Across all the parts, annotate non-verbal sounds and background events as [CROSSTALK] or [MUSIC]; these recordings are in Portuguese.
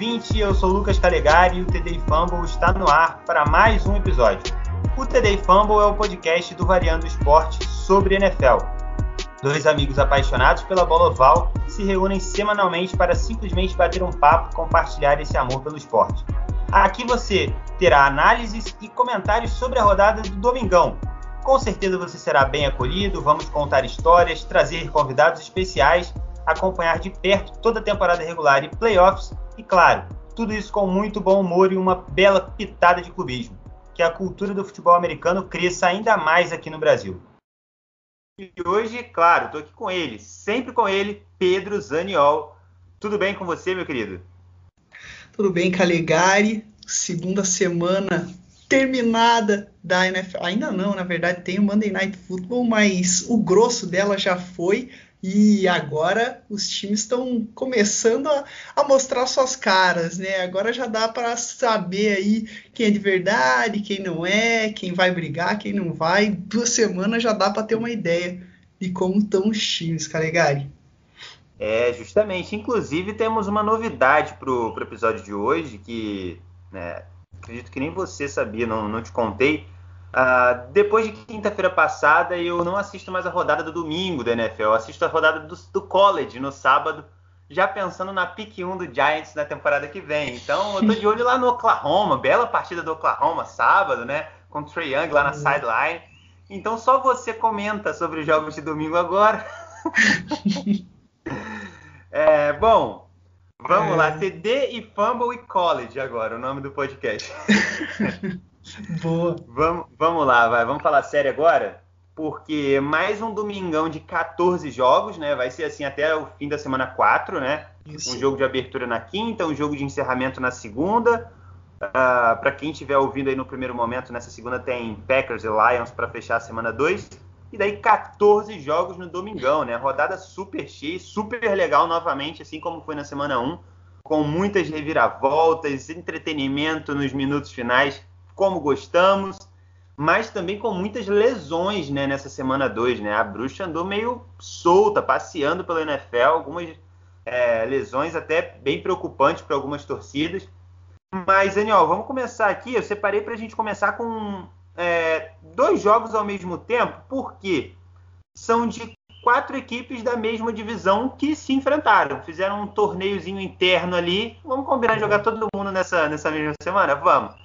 ouvinte, eu sou Lucas Calegari e o TD Fumble está no ar para mais um episódio. O TD Fumble é o podcast do Variando Esporte sobre NFL. Dois amigos apaixonados pela bola oval se reúnem semanalmente para simplesmente bater um papo e compartilhar esse amor pelo esporte. Aqui você terá análises e comentários sobre a rodada do Domingão. Com certeza você será bem acolhido, vamos contar histórias, trazer convidados especiais acompanhar de perto toda a temporada regular e playoffs, e claro, tudo isso com muito bom humor e uma bela pitada de clubismo, que a cultura do futebol americano cresça ainda mais aqui no Brasil. E hoje, claro, estou aqui com ele, sempre com ele, Pedro Zaniol. Tudo bem com você, meu querido? Tudo bem, Calegari. Segunda semana terminada da NFL. Ainda não, na verdade, tem o Monday Night Football, mas o grosso dela já foi. E agora os times estão começando a, a, mostrar suas caras, né? Agora já dá para saber aí quem é de verdade, quem não é, quem vai brigar, quem não vai. Duas semanas já dá para ter uma ideia de como estão os times, Calegari. É, justamente. Inclusive temos uma novidade pro, pro episódio de hoje que, né, acredito que nem você sabia, não, não te contei. Uh, depois de quinta-feira passada, eu não assisto mais a rodada do domingo da NFL. Eu assisto a rodada do, do college no sábado, já pensando na pick 1 do Giants na temporada que vem. Então, eu tô de olho lá no Oklahoma, bela partida do Oklahoma sábado, né? Com o Trae Young lá na uhum. sideline. Então, só você comenta sobre os jogos de domingo agora. [LAUGHS] é, bom, vamos é... lá. TD e Fumble e College agora, o nome do podcast. [LAUGHS] Boa. Vamos, vamos lá, vai. Vamos falar sério agora? Porque mais um domingão de 14 jogos, né? Vai ser assim até o fim da semana 4, né? Isso. Um jogo de abertura na quinta, um jogo de encerramento na segunda. Uh, ah, para quem estiver ouvindo aí no primeiro momento, nessa segunda tem Packers e Lions para fechar a semana 2. E daí 14 jogos no domingão, né? Rodada super cheia, super legal novamente, assim como foi na semana 1, com muitas reviravoltas, entretenimento nos minutos finais como gostamos, mas também com muitas lesões né, nessa semana 2. Né? A bruxa andou meio solta, passeando pela NFL, algumas é, lesões até bem preocupantes para algumas torcidas. Mas, Daniel, vamos começar aqui. Eu separei para a gente começar com é, dois jogos ao mesmo tempo, porque são de quatro equipes da mesma divisão que se enfrentaram. Fizeram um torneiozinho interno ali. Vamos combinar de jogar todo mundo nessa, nessa mesma semana? Vamos.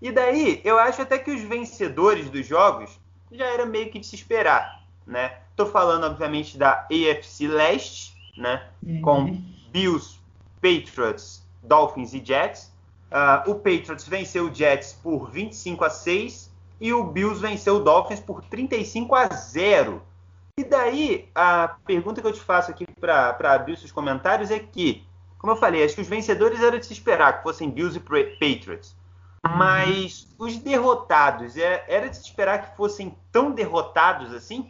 E daí, eu acho até que os vencedores dos jogos já era meio que de se esperar, né? Tô falando, obviamente, da AFC Leste, né? Uhum. Com Bills, Patriots, Dolphins e Jets. Uh, o Patriots venceu o Jets por 25 a 6 e o Bills venceu o Dolphins por 35 a 0. E daí, a pergunta que eu te faço aqui para abrir os seus comentários é que, como eu falei, acho que os vencedores era de se esperar que fossem Bills e Patriots. Mas os derrotados, é, era de se esperar que fossem tão derrotados assim?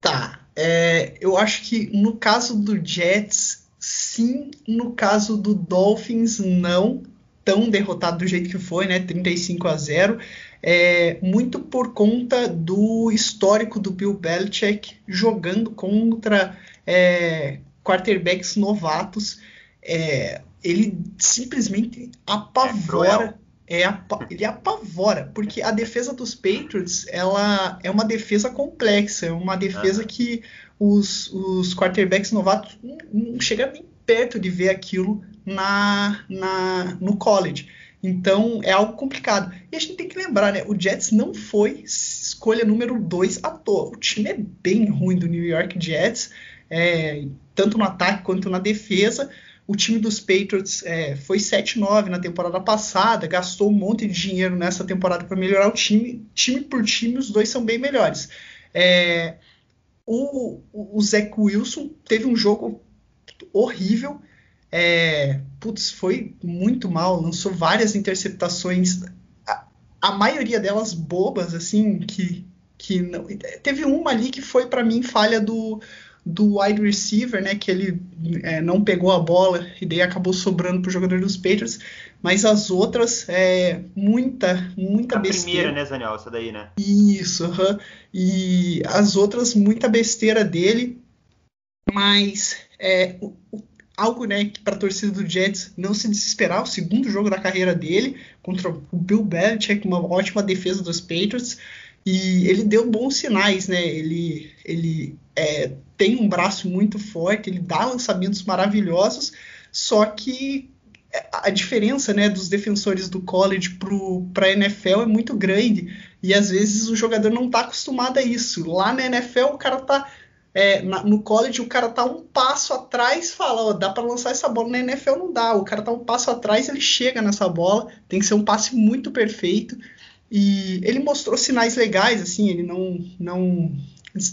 Tá. É, eu acho que no caso do Jets, sim. No caso do Dolphins, não. Tão derrotado do jeito que foi, né? 35 a 0. É, muito por conta do histórico do Bill Belichick jogando contra é, quarterbacks novatos. É, ele simplesmente apavora é, ele apavora, porque a defesa dos Patriots ela é uma defesa complexa, é uma defesa que os, os quarterbacks novatos não, não chegam nem perto de ver aquilo na, na, no college. Então é algo complicado. E a gente tem que lembrar, né? O Jets não foi escolha número 2 à toa. O time é bem ruim do New York Jets, é, tanto no ataque quanto na defesa. O time dos Patriots é, foi 7-9 na temporada passada, gastou um monte de dinheiro nessa temporada para melhorar o time. Time por time, os dois são bem melhores. É, o, o Wilson teve um jogo horrível. É, putz, foi muito mal, lançou várias interceptações, a, a maioria delas bobas, assim, que, que não, teve uma ali que foi para mim falha do do wide receiver, né, que ele é, não pegou a bola e daí acabou sobrando para o jogador dos Patriots, mas as outras, é, muita, muita a besteira. A primeira, né, Daniel, essa daí, né? Isso, uh -huh. e as outras, muita besteira dele, mas é, algo, né, para a torcida do Jets não se desesperar, o segundo jogo da carreira dele contra o Bill Belichick, uma ótima defesa dos Patriots, e ele deu bons sinais, né? Ele, ele é, tem um braço muito forte, ele dá lançamentos maravilhosos, só que a diferença né, dos defensores do college para a NFL é muito grande e às vezes o jogador não está acostumado a isso. Lá na NFL o cara tá é, na, no college o cara tá um passo atrás, fala, dá para lançar essa bola na NFL não dá. O cara tá um passo atrás, ele chega nessa bola, tem que ser um passe muito perfeito. E ele mostrou sinais legais, assim, ele não não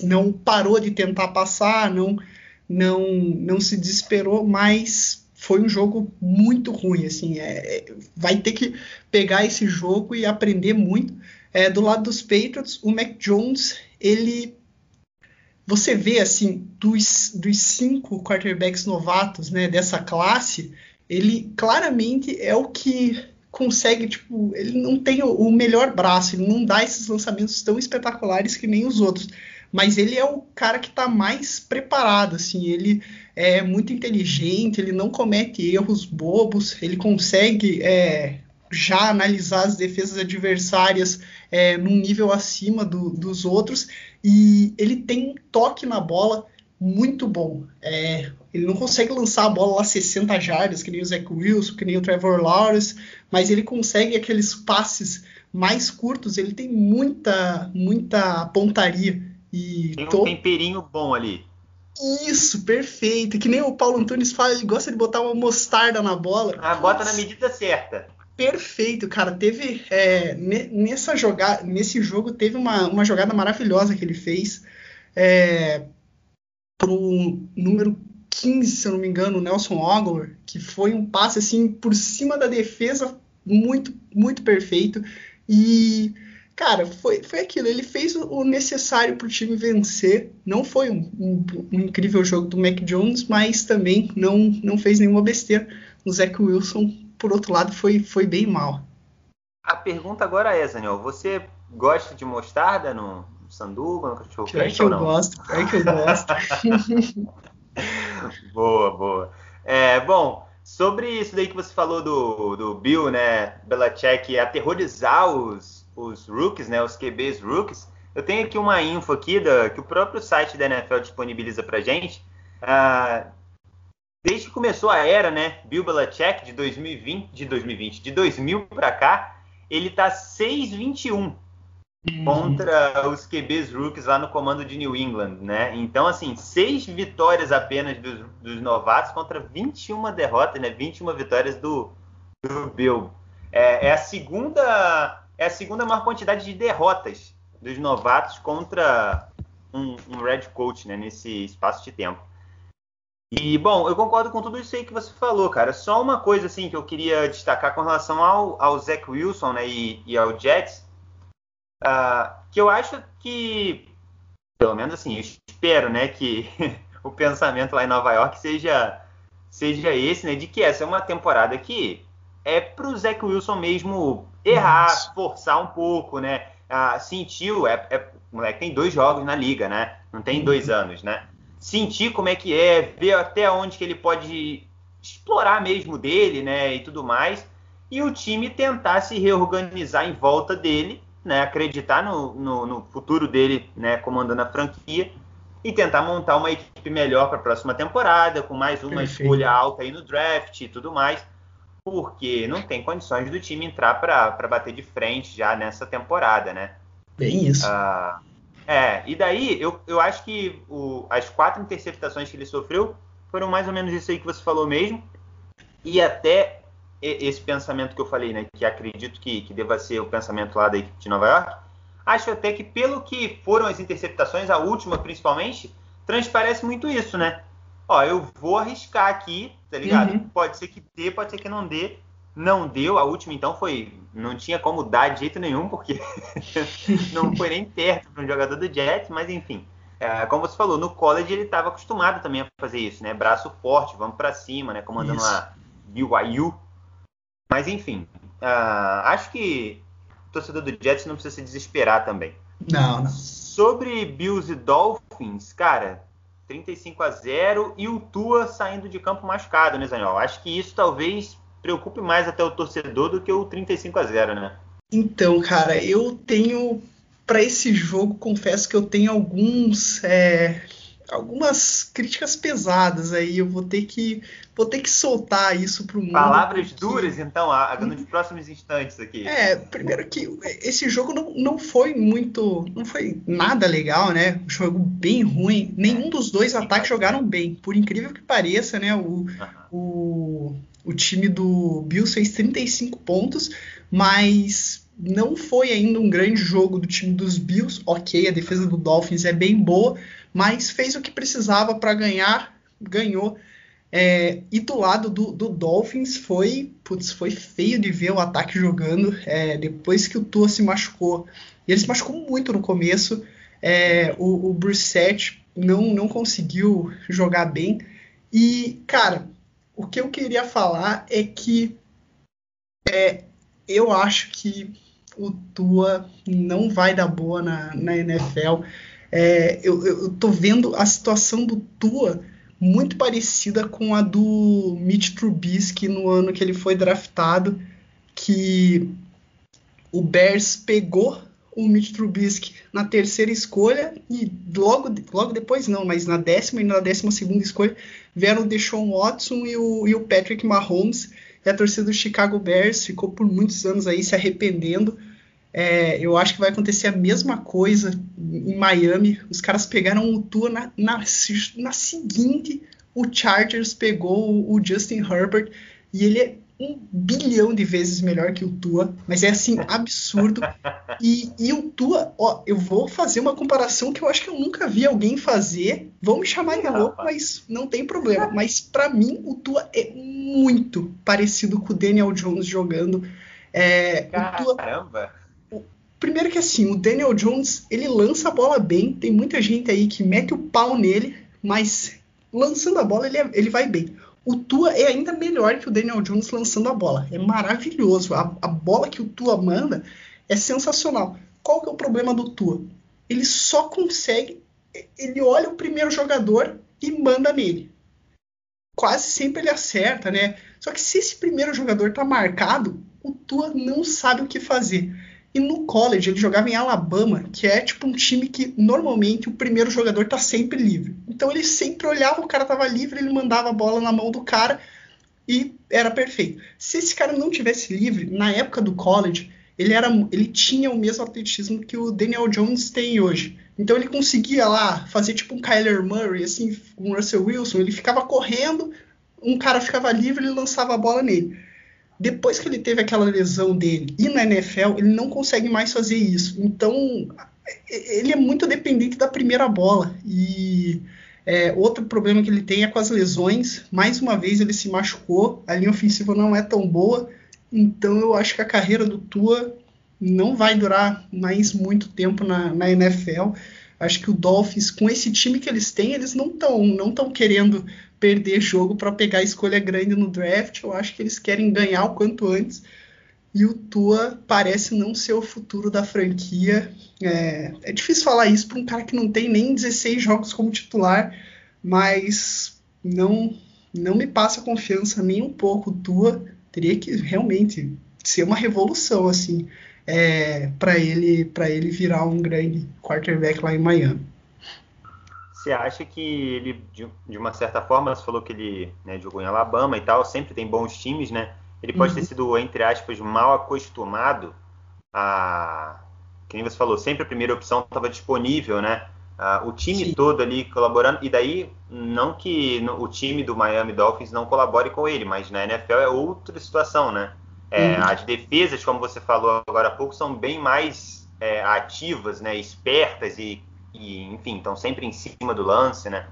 não parou de tentar passar, não não não se desesperou, mas foi um jogo muito ruim, assim, é, é, vai ter que pegar esse jogo e aprender muito. É, do lado dos Patriots, o Mac Jones, ele você vê assim dos, dos cinco quarterbacks novatos, né, dessa classe, ele claramente é o que consegue, tipo, ele não tem o, o melhor braço, ele não dá esses lançamentos tão espetaculares que nem os outros mas ele é o cara que está mais preparado, assim, ele é muito inteligente, ele não comete erros bobos, ele consegue é, já analisar as defesas adversárias é, num nível acima do, dos outros e ele tem um toque na bola muito bom. É, ele não consegue lançar a bola lá 60 jardas, que nem o Zach Wilson, que nem o Trevor Lawrence, mas ele consegue aqueles passes mais curtos, ele tem muita, muita pontaria. E Tem um temperinho bom ali. Isso, perfeito. Que nem o Paulo Antunes ele gosta de botar uma mostarda na bola. Ah, bota na medida certa. Perfeito, cara. Teve é, nessa jogada, nesse jogo teve uma, uma jogada maravilhosa que ele fez é, pro número 15, se eu não me engano, o Nelson Ogler, que foi um passe assim por cima da defesa muito muito perfeito e cara, foi, foi aquilo. Ele fez o necessário para o time vencer. Não foi um, um, um, incrível jogo do Mac Jones, mas também não, não fez nenhuma besteira. O Zach Wilson, por outro lado, foi, foi bem mal. A pergunta agora é, Daniel, você gosta de mostarda no sanduba, no cachorro quente que eu não? gosto, é que eu gosto. [LAUGHS] boa, boa. É, bom, sobre isso daí que você falou do, do Bill, né, Belichick, aterrorizar os os rookies, né, os QBs rookies, eu tenho aqui uma info aqui da, que o próprio site da NFL disponibiliza para gente. Uh, desde que começou a era, né, Bill Belichick de 2020, de 2020, de 2000 para cá, ele tá 6-21 uhum. contra os QBs rookies lá no comando de New England, né? Então, assim, seis vitórias apenas dos, dos novatos contra 21 derrotas, né? 21 vitórias do, do Bill. É, é a segunda é a segunda maior quantidade de derrotas dos novatos contra um, um red coach, né, nesse espaço de tempo. E, bom, eu concordo com tudo isso aí que você falou, cara. Só uma coisa, assim, que eu queria destacar com relação ao, ao Zach Wilson, né, e, e ao Jets, uh, que eu acho que, pelo menos assim, eu espero, né, que [LAUGHS] o pensamento lá em Nova York seja, seja esse, né, de que essa é uma temporada que é pro Zach Wilson mesmo errar, Nossa. forçar um pouco, né? Ah, sentiu, é, é, o moleque tem dois jogos na liga, né? Não tem dois uhum. anos, né? Sentir como é que é, ver até onde que ele pode explorar mesmo dele, né? E tudo mais. E o time tentar se reorganizar em volta dele, né? Acreditar no, no, no futuro dele, né? Comandando a franquia e tentar montar uma equipe melhor para a próxima temporada, com mais uma Perfeito. escolha alta aí no draft e tudo mais porque não tem condições do time entrar para bater de frente já nessa temporada, né? Bem isso. Uh, é, e daí eu, eu acho que o, as quatro interceptações que ele sofreu foram mais ou menos isso aí que você falou mesmo. E até esse pensamento que eu falei, né? Que acredito que, que deva ser o pensamento lá da equipe de Nova York. Acho até que pelo que foram as interceptações, a última principalmente, transparece muito isso, né? Ó, eu vou arriscar aqui, tá ligado? Uhum. Pode ser que dê, pode ser que não dê. Não deu, a última então foi. Não tinha como dar de jeito nenhum, porque [LAUGHS] não foi nem perto para um jogador do Jets, mas enfim. É, como você falou, no college ele estava acostumado também a fazer isso, né? Braço forte, vamos para cima, né? Comandando isso. a BYU. Mas enfim, uh, acho que o torcedor do Jets não precisa se desesperar também. Não, não. Sobre Bills e Dolphins, cara, 35 a 0 e o Tua saindo de campo machucado, né, Zanhol? Acho que isso talvez preocupe mais até o torcedor do que o 35 a 0, né? Então, cara, eu tenho para esse jogo, confesso que eu tenho alguns é, algumas críticas pesadas aí. Eu vou ter que vou ter que soltar isso para o mundo. Palavras porque... duras, então, nos próximos instantes aqui. É, primeiro que esse jogo não, não foi muito, não foi nada legal, né? Um jogo bem ruim. Nenhum dos dois ataques jogaram bem, por incrível que pareça, né? O, o, o time do Bills fez 35 pontos, mas não foi ainda um grande jogo do time dos Bills. Ok, a defesa do Dolphins é bem boa, mas fez o que precisava para ganhar, ganhou. É, e do lado do, do, Dolphins foi, putz, foi feio de ver o ataque jogando é, depois que o Tua se machucou. E ele se machucou muito no começo. É, o, o Brissett não, não conseguiu jogar bem. E, cara, o que eu queria falar é que é, eu acho que o Tua não vai dar boa na, na NFL. É, eu, eu tô vendo a situação do Tua muito parecida com a do Mitch Trubisky no ano que ele foi draftado, que o Bears pegou o Mitch Trubisky na terceira escolha e logo, logo depois não, mas na décima e na décima segunda escolha vieram o Deshaun Watson e o, e o Patrick Mahomes e a torcida do Chicago Bears ficou por muitos anos aí se arrependendo é, eu acho que vai acontecer a mesma coisa em Miami. Os caras pegaram o Tua na, na, na seguinte, o Chargers pegou o Justin Herbert e ele é um bilhão de vezes melhor que o Tua, mas é assim, absurdo. E, e, o Tua, ó, eu vou fazer uma comparação que eu acho que eu nunca vi alguém fazer. Vão me chamar de louco, mas não tem problema. Mas para mim, o Tua é muito parecido com o Daniel Jones jogando. É, Caramba! Primeiro que assim, o Daniel Jones, ele lança a bola bem, tem muita gente aí que mete o pau nele, mas lançando a bola ele, é, ele vai bem. O Tua é ainda melhor que o Daniel Jones lançando a bola. É maravilhoso. A, a bola que o Tua manda é sensacional. Qual que é o problema do Tua? Ele só consegue. Ele olha o primeiro jogador e manda nele. Quase sempre ele acerta, né? Só que se esse primeiro jogador tá marcado, o Tua não sabe o que fazer. E no college ele jogava em Alabama, que é tipo um time que normalmente o primeiro jogador tá sempre livre. Então ele sempre olhava, o cara tava livre, ele mandava a bola na mão do cara e era perfeito. Se esse cara não tivesse livre, na época do college, ele, era, ele tinha o mesmo atletismo que o Daniel Jones tem hoje. Então ele conseguia lá fazer tipo um Kyler Murray, assim, um Russell Wilson, ele ficava correndo, um cara ficava livre e lançava a bola nele depois que ele teve aquela lesão dele e na NFL, ele não consegue mais fazer isso. Então, ele é muito dependente da primeira bola. E é, outro problema que ele tem é com as lesões. Mais uma vez, ele se machucou. A linha ofensiva não é tão boa. Então, eu acho que a carreira do Tua não vai durar mais muito tempo na, na NFL. Acho que o Dolphins, com esse time que eles têm, eles não estão não tão querendo perder jogo para pegar escolha grande no draft. Eu acho que eles querem ganhar o quanto antes. E o Tua parece não ser o futuro da franquia. É, é difícil falar isso para um cara que não tem nem 16 jogos como titular, mas não não me passa confiança nem um pouco. O Tua teria que realmente ser uma revolução assim é, para ele para ele virar um grande quarterback lá em Miami. Você acha que ele, de, de, uma certa forma, você falou que ele né, jogou em Alabama e tal, sempre tem bons times, né? Ele pode uhum. ter sido, entre aspas, mal acostumado a. Que nem você falou, sempre a primeira opção estava disponível, né? Uh, o time Sim. todo ali colaborando, e daí, não que o time do Miami Dolphins não colabore com ele, mas na NFL é outra situação, né? É, uhum. As defesas, como você falou agora há pouco, são bem mais é, ativas, né? Espertas e e, enfim, estão sempre em cima do lance, né?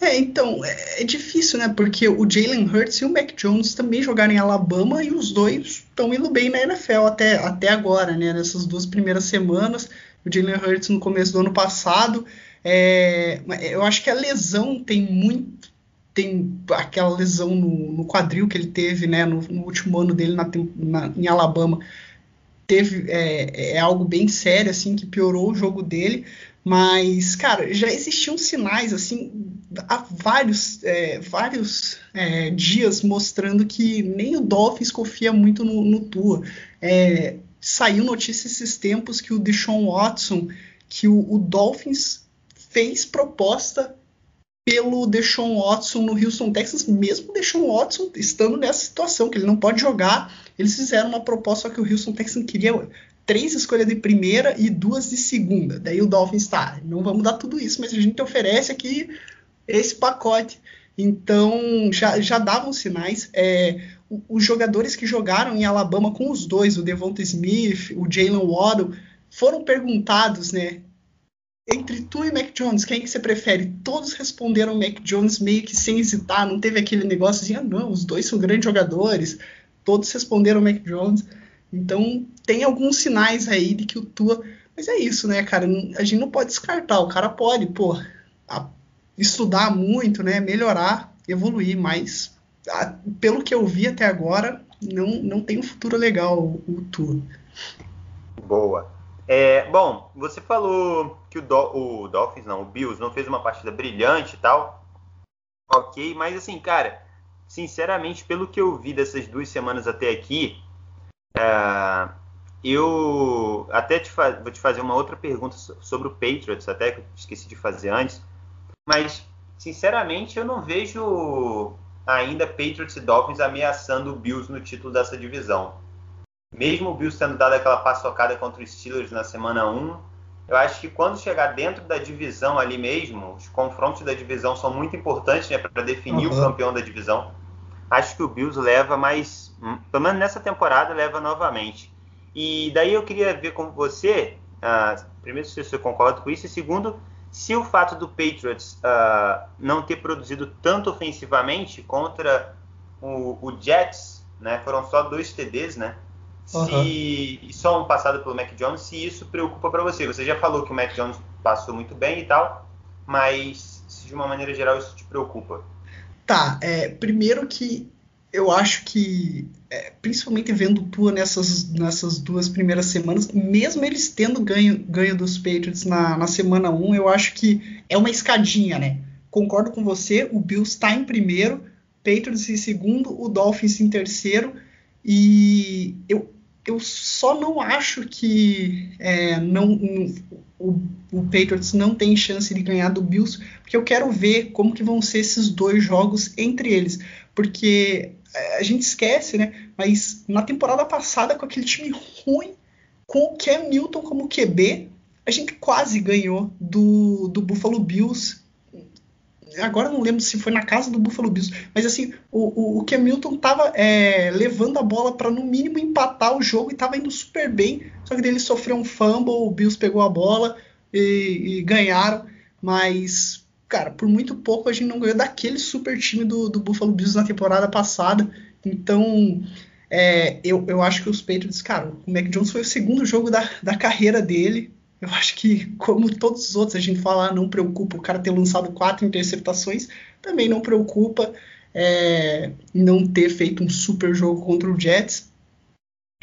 É, então, é, é difícil, né? Porque o Jalen Hurts e o Mac Jones também jogaram em Alabama e os dois estão indo bem na NFL até, até agora, né? Nessas duas primeiras semanas. O Jalen Hurts no começo do ano passado. É, eu acho que a lesão tem muito. Tem aquela lesão no, no quadril que ele teve, né? No, no último ano dele na, na, em Alabama. Teve, é, é algo bem sério, assim, que piorou o jogo dele Mas, cara, já existiam sinais, assim, há vários, é, vários é, dias mostrando que nem o Dolphins confia muito no, no Tua. É, saiu notícia esses tempos que o Deshaun Watson, que o, o Dolphins fez proposta pelo Deshaun Watson no Houston Texas, mesmo o Deshaun Watson estando nessa situação, que ele não pode jogar, eles fizeram uma proposta, que o Houston Texans queria três escolhas de primeira e duas de segunda. Daí o Dolphins está, não vamos dar tudo isso, mas a gente oferece aqui esse pacote. Então já, já davam sinais. É, os jogadores que jogaram em Alabama com os dois, o Devonta Smith, o Jalen Waddle, foram perguntados, né? Entre tu e Mac Jones, quem que você prefere? Todos responderam Mac Jones meio que sem hesitar, não teve aquele negócio assim, ah, não, os dois são grandes jogadores. Todos responderam Mac Jones. Então, tem alguns sinais aí de que o Tua. Mas é isso, né, cara? A gente não pode descartar. O cara pode, pô, estudar muito, né? Melhorar, evoluir, mas pelo que eu vi até agora, não, não tem um futuro legal o, o Tua. Boa. É, bom, você falou que o, Do, o Dolphins, não, o Bills não fez uma partida brilhante e tal. Ok, mas assim, cara, sinceramente, pelo que eu vi dessas duas semanas até aqui, é, eu até te vou te fazer uma outra pergunta sobre o Patriots, até que eu esqueci de fazer antes. Mas, sinceramente, eu não vejo ainda Patriots e Dolphins ameaçando o Bills no título dessa divisão. Mesmo o Bills tendo dado aquela paçocada contra os Steelers na semana 1, eu acho que quando chegar dentro da divisão ali mesmo, os confrontos da divisão são muito importantes né, para definir uhum. o campeão da divisão. Acho que o Bills leva mais Hum, pelo menos nessa temporada, leva novamente. E daí eu queria ver com você, uh, primeiro, se você concorda com isso, e segundo, se o fato do Patriots uh, não ter produzido tanto ofensivamente contra o, o, Jets, né, foram só dois TDs, né? Uhum. Se, só um passado pelo Mac Jones, se isso preocupa para você. Você já falou que o Mac Jones passou muito bem e tal, mas se de uma maneira geral isso te preocupa. Tá, é, primeiro que eu acho que, é, principalmente vendo Tua nessas, nessas duas primeiras semanas, mesmo eles tendo ganho, ganho dos Patriots na, na semana 1, eu acho que é uma escadinha, né? Concordo com você, o Bills está em primeiro, Patriots em segundo, o Dolphins em terceiro, e eu, eu só não acho que é, não, o, o, Patriots não tem chance de ganhar do Bills, porque eu quero ver como que vão ser esses dois jogos entre eles, porque é, a gente esquece, né? Mas na temporada passada, com aquele time ruim, com o Cam Newton como QB, a gente quase ganhou do, do Buffalo Bills. Agora não lembro se foi na casa do Buffalo Bills, mas assim, o, o, o Cam Newton tava é, levando a bola para no mínimo empatar o jogo e tava indo super bem, só que ele sofreu um fumble, o Bills pegou a bola e, e ganharam, mas cara, por muito pouco a gente não ganhou daquele super time do, do Buffalo Bills na temporada passada. Então, é, eu, eu acho que os Patriots, cara, o Mac Jones foi o segundo jogo da, da carreira dele. Eu acho que, como todos os outros, a gente fala, ah, não preocupa o cara ter lançado quatro interceptações, também não preocupa é, não ter feito um super jogo contra o Jets.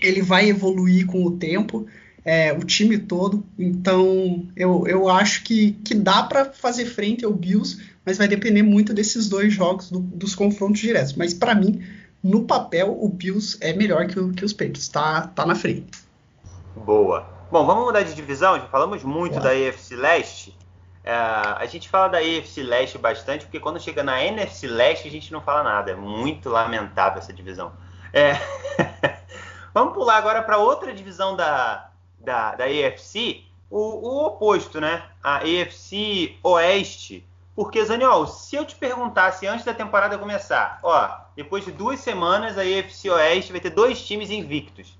Ele vai evoluir com o tempo é, o time todo. Então, eu, eu acho que, que dá para fazer frente ao Bills, mas vai depender muito desses dois jogos, do, dos confrontos diretos. Mas, para mim, no papel, o Bills é melhor que, o, que os Patriots, tá, tá na frente. Boa. Bom, vamos mudar de divisão, já falamos muito da AFC Leste. É, a gente fala da AFC Leste bastante, porque quando chega na NFC Leste a gente não fala nada. É muito lamentável essa divisão. É... [LAUGHS] vamos pular agora para outra divisão da, da, da AFC, o, o oposto, né? A AFC Oeste. Porque, Zaniol, se eu te perguntasse antes da temporada começar, ó, depois de duas semanas a AFC Oeste vai ter dois times invictos.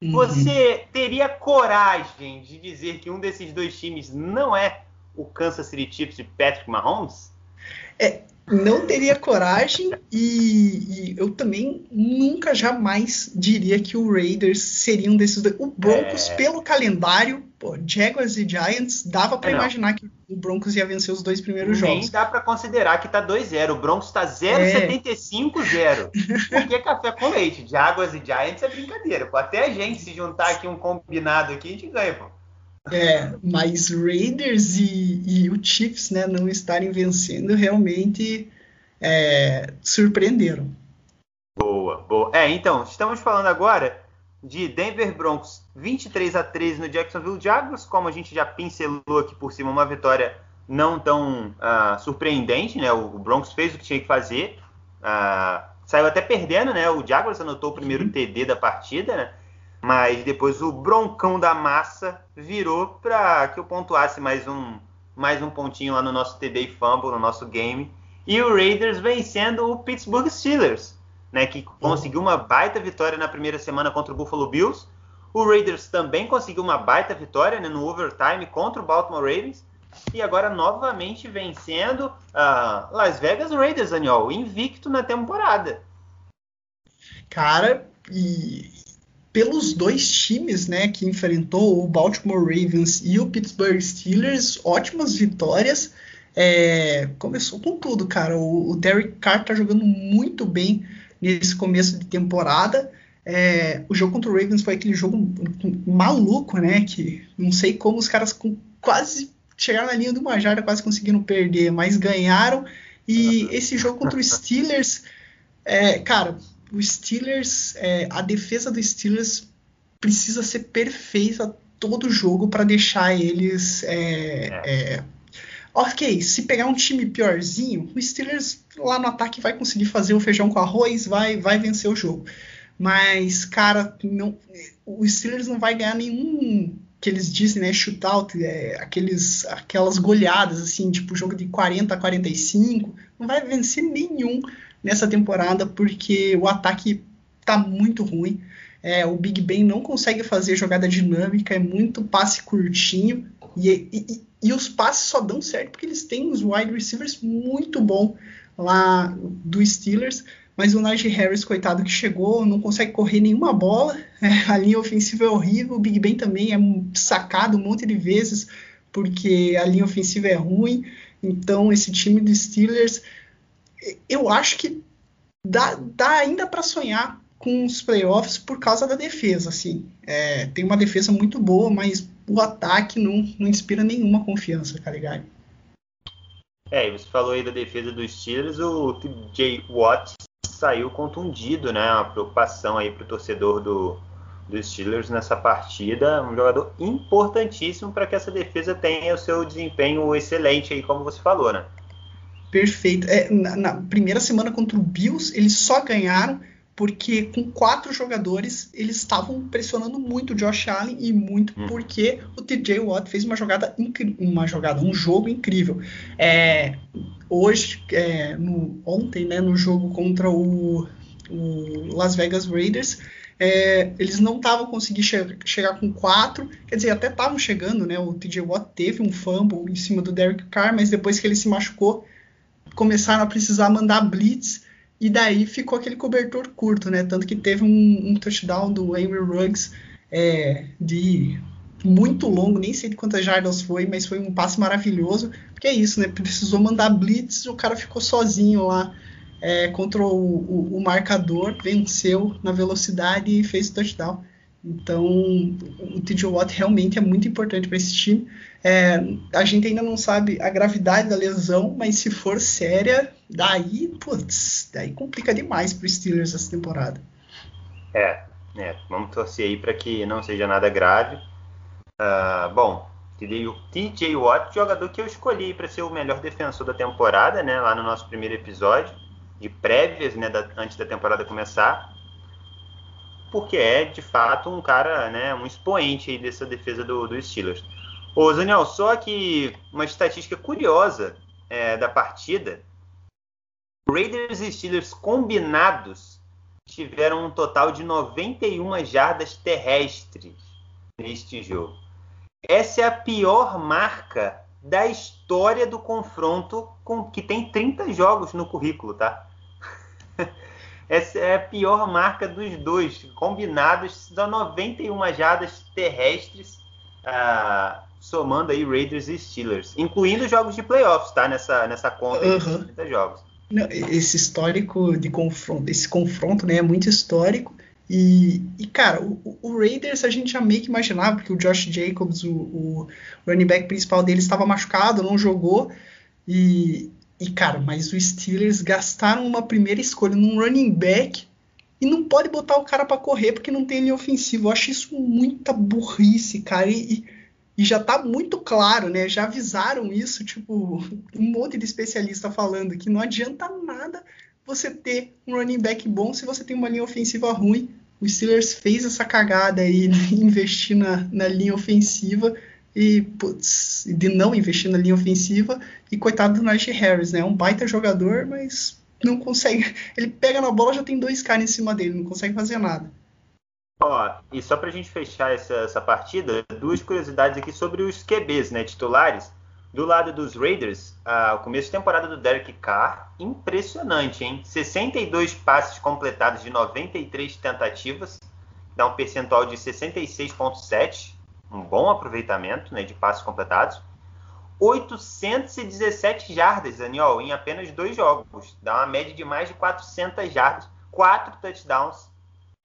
Uhum. Você teria coragem de dizer que um desses dois times não é o Kansas City Chiefs de Patrick Mahomes? É, não teria coragem e, e, eu também nunca jamais diria que o Raiders seria um desses dois. O Broncos, é... pelo calendário, pô, Jaguars e Giants, dava para é, imaginar que o Broncos ia vencer os dois primeiros Nem jogos. Nem dá para considerar que tá 2-0. O Broncos tá 0,75-0. É. [LAUGHS] Porque café com leite. Jaguars e Giants é brincadeira. Pô, até a gente se juntar aqui um combinado aqui, a gente ganha, pô. É, mas Raiders e, e, o Chiefs né, não estarem vencendo realmente é, surpreenderam. Boa, boa. É, então, estamos falando agora de Denver Broncos 23 a 13 no Jacksonville Jaguars, como a gente já pincelou aqui por cima, uma vitória não tão uh, surpreendente, né? O Broncos fez o que tinha que fazer, uh, saiu até perdendo, né? O Jaguars anotou o primeiro uhum. TD da partida, né? Mas depois o broncão da massa virou para que eu pontuasse mais um, mais um pontinho lá no nosso TD Fumble, no nosso game. E o Raiders vencendo o Pittsburgh Steelers, né, que conseguiu uma baita vitória na primeira semana contra o Buffalo Bills. O Raiders também conseguiu uma baita vitória né, no overtime contra o Baltimore Ravens. E agora novamente vencendo uh, Las Vegas Raiders, Daniel, invicto na temporada. Cara, e pelos dois times, né, que enfrentou o Baltimore Ravens e o Pittsburgh Steelers, ótimas vitórias. É, começou com tudo, cara. O, o Derek Carr tá jogando muito bem nesse começo de temporada. É, o jogo contra o Ravens foi aquele jogo maluco, né? Que não sei como os caras com, quase chegaram na linha de uma jarda, quase conseguiram perder, mas ganharam. E esse jogo contra o Steelers, é, cara, o Steelers, é, a defesa do Steelers precisa ser perfeita todo jogo para deixar eles. É, é. é. ok, se pegar um time piorzinho, o Steelers lá no ataque vai conseguir fazer o feijão com arroz, vai, vai vencer o jogo. Mas, cara, não, o Steelers não vai ganhar nenhum que eles dizem, né, shootout, é, aqueles, aquelas goleadas, assim, tipo jogo de 40 a 45, não vai vencer nenhum nessa temporada porque o ataque tá muito ruim. É, o Big Ben não consegue fazer jogada dinâmica, é muito passe curtinho e, e, e, os passes só dão certo porque eles têm os wide receivers muito bom lá do Steelers. Mas o Najee Harris, coitado, que chegou, não consegue correr nenhuma bola. É, [LAUGHS] a linha ofensiva é horrível. O Big Ben também é sacado um monte de vezes porque a linha ofensiva é ruim. Então, esse time do Steelers eu acho que dá, dá ainda para sonhar com os playoffs por causa da defesa. Assim. É, tem uma defesa muito boa, mas o ataque não, não inspira nenhuma confiança, tá ligado? É, e você falou aí da defesa dos Steelers, o TJ Watt saiu contundido, né? Uma preocupação aí para o torcedor do, dos Steelers nessa partida. Um jogador importantíssimo para que essa defesa tenha o seu desempenho excelente aí, como você falou, né? Perfeito. É, na, na, primeira semana contra o Bills, eles só ganharam porque com quatro jogadores eles estavam pressionando muito o Josh Allen e muito hum. porque o TJ Watt fez uma jogada uma jogada, um jogo incrível. É, hoje, é, no, ontem, né, no jogo contra o, o Las Vegas Raiders, é, eles não estavam conseguindo che chegar com quatro, quer dizer, até estavam chegando, né? O TJ Watt teve um fumble em cima do Derek Carr, mas depois que ele se machucou, começaram a precisar mandar blitz e daí ficou aquele cobertor curto, né? Tanto que teve um, um touchdown do Henry Ruggs é, de muito longo, nem sei de quantas jardas foi, mas foi um passe maravilhoso. Porque é isso, né? Precisou mandar blitz, o cara ficou sozinho lá é, contra o, o, o, marcador, venceu na velocidade e fez o touchdown. Então, o TJ Watt realmente é muito importante para esse time. É, a gente ainda não sabe a gravidade da lesão, mas se for séria, daí, putz, daí complica demais para os Steelers essa temporada. É, é, vamos torcer aí para que não seja nada grave. Uh, bom, TJ Watt, jogador que eu escolhi para ser o melhor defensor da temporada, né, lá no nosso primeiro episódio de prévias, né, da, antes da temporada começar porque é de fato um cara, né, um expoente dessa defesa do, do Steelers. Ô, Daniel, só que uma estatística curiosa é, da partida: Raiders e Steelers combinados tiveram um total de 91 jardas terrestres neste jogo. Essa é a pior marca da história do confronto com que tem 30 jogos no currículo, tá? [LAUGHS] Essa é a pior marca dos dois. Combinados, são 91 jardas terrestres, ah, somando aí Raiders e Steelers. Incluindo jogos de playoffs, tá? Nessa, nessa conta uhum. de 30 jogos. Não, esse histórico de confronto, esse confronto né, é muito histórico. E, e cara, o, o, Raiders a gente já meio que imaginava, porque o Josh Jacobs, o, o running back principal dele, estava machucado, não jogou. E, e, cara, mas os Steelers gastaram uma primeira escolha num running back e não pode botar o cara para correr porque não tem linha ofensiva. Eu acho isso muita burrice, cara. E, e, já tá muito claro, né? Já avisaram isso, tipo, [LAUGHS] um monte de especialista falando que não adianta nada você ter um running back bom se você tem uma linha ofensiva ruim. O Steelers fez essa cagada aí de [LAUGHS] investir na, na linha ofensiva e putz, de não investir na linha ofensiva e coitado do Najee Harris, né? É um baita jogador, mas não consegue. [LAUGHS] Ele pega na bola já tem dois caras em cima dele, não consegue fazer nada. Ó, e só pra gente fechar essa, essa partida, duas curiosidades aqui sobre os QBs, né, titulares. Do lado dos Raiders, o começo de temporada do Derek Carr, impressionante, hein? 62 passes completados de 93 tentativas, dá um percentual de 66,7, um bom aproveitamento né, de passes completados. 817 jardas, Daniel, em apenas dois jogos. Dá uma média de mais de 400 jardas, quatro touchdowns,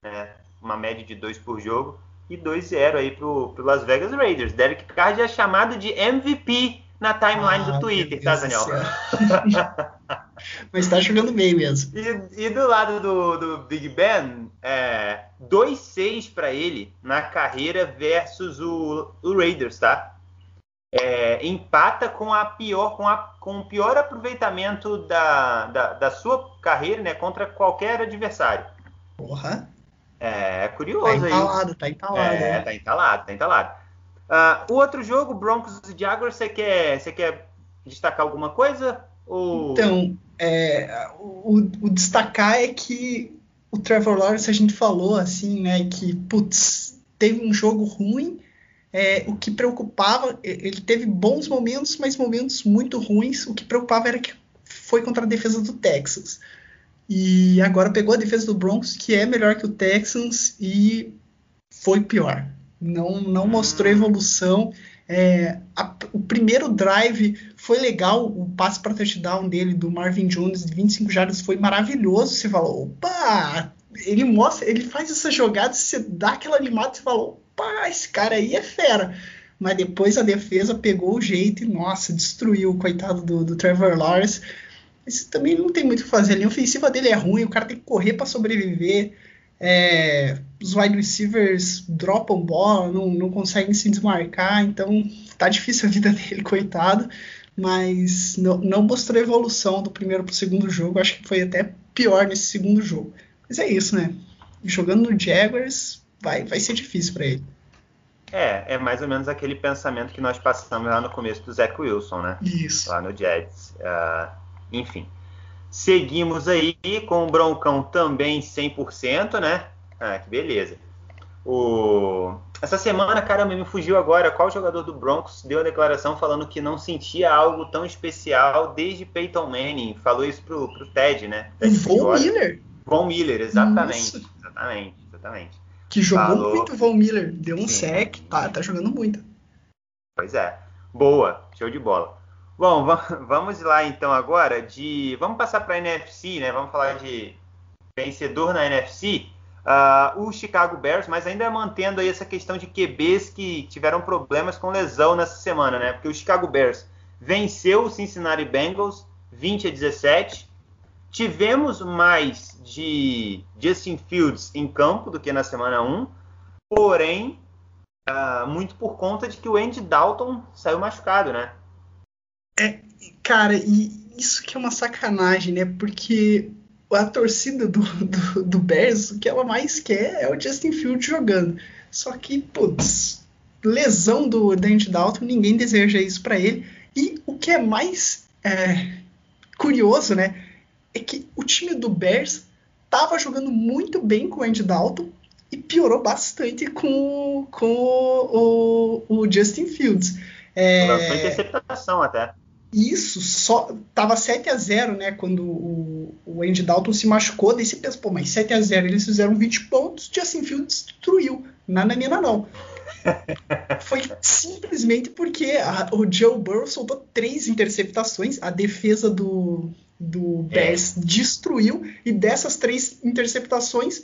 né? Uma média de dois por jogo, e 2-0 aí pro, pro Las Vegas Raiders. Derek Carr é chamado de MVP na timeline ah, do Twitter, tá, Daniel? [LAUGHS] Mas tá jogando bem mesmo. E, e do lado do, do Big Ben, é, 2-6 para ele na carreira versus o, o Raiders, tá? é, empata com a pior com, a, com o pior aproveitamento da, da, da, sua carreira né, contra qualquer adversário. Porra. É, é curioso tá entalado, aí. Tá entalado, é, né? tá entalado, tá entalado. Uh, o outro jogo, Broncos e Jaguars, você quer, você quer destacar alguma coisa? Ou... Então, é, o, o, destacar é que o Trevor Lawrence, a gente falou assim, né, que, putz, teve um jogo ruim, é, o que preocupava, ele teve bons momentos, mas momentos muito ruins. O que preocupava era que foi contra a defesa do Texans. E agora pegou a defesa do Broncos, que é melhor que o Texans, e foi pior. Não, não mostrou evolução. É, a, o primeiro drive foi legal, o passe para touchdown dele, do Marvin Jones, de 25 jardas, foi maravilhoso. Você falou, opa! Ele mostra, ele faz essa jogada, você dá aquela animada, você falou, pá, esse cara aí é fera. Mas depois a defesa pegou o jeito e, nossa, destruiu o coitado do, do Trevor Lawrence. Mas também não tem muito o que fazer. A linha ofensiva dele é ruim, o cara tem que correr para sobreviver. É, os wide receivers dropam bola, não, não conseguem se desmarcar, então tá difícil a vida [LAUGHS] dele, coitado. Mas não, não mostrou evolução do primeiro para o segundo jogo. Acho que foi até pior nesse segundo jogo. Mas é isso, né? Jogando no Jaguars, vai, vai ser difícil para ele. É, é mais ou menos aquele pensamento que nós passamos lá no começo do Zach Wilson, né? Isso. Lá no Jets. Uh, enfim. Seguimos aí com o Broncão também 100%, né? Ah, que beleza. O... Essa semana, caramba, me fugiu agora qual jogador do Broncos deu a declaração falando que não sentia algo tão especial desde Peyton Manning. Falou isso pro, pro Ted, né? Ted Von Miller. Von Miller, exatamente. Nossa. Exatamente, exatamente. Que jogou Falou. muito o Von Miller. Deu um Sim. sec, tá, tá jogando muito. Pois é. Boa, show de bola. Bom, [LAUGHS] vamos lá então agora de. Vamos passar para a NFC, né? Vamos falar de vencedor na NFC. Uh, ah, o Chicago Bears, mas ainda mantendo aí essa questão de QBs que tiveram problemas com lesão nessa semana, né? Porque o Chicago Bears venceu o Cincinnati Bengals 20 a 17. Tivemos mais de Justin Fields em campo do que na semana 1, porém, uh, muito por conta de que o Andy Dalton saiu machucado, né? É, cara, e isso que é uma sacanagem, né? Porque a torcida do, do, do Bears, o que ela mais quer é o Justin Fields jogando. Só que, putz, lesão do Andy Dalton, ninguém deseja isso para ele. E o que é mais é, curioso, né? É que o time do Bears estava jogando muito bem com o Andy Dalton e piorou bastante com, com o, o Justin Fields. É, interceptação até. Isso, só tava 7 a 0 né, quando o, o Andy Dalton se machucou, daí você pensa, pô, mas 7 a 0 eles fizeram 20 pontos, Justin Fields destruiu. Nananina não. [LAUGHS] Foi simplesmente porque a, o Joe Burrow soltou três interceptações, a defesa do, do Bears é. destruiu, e dessas três interceptações,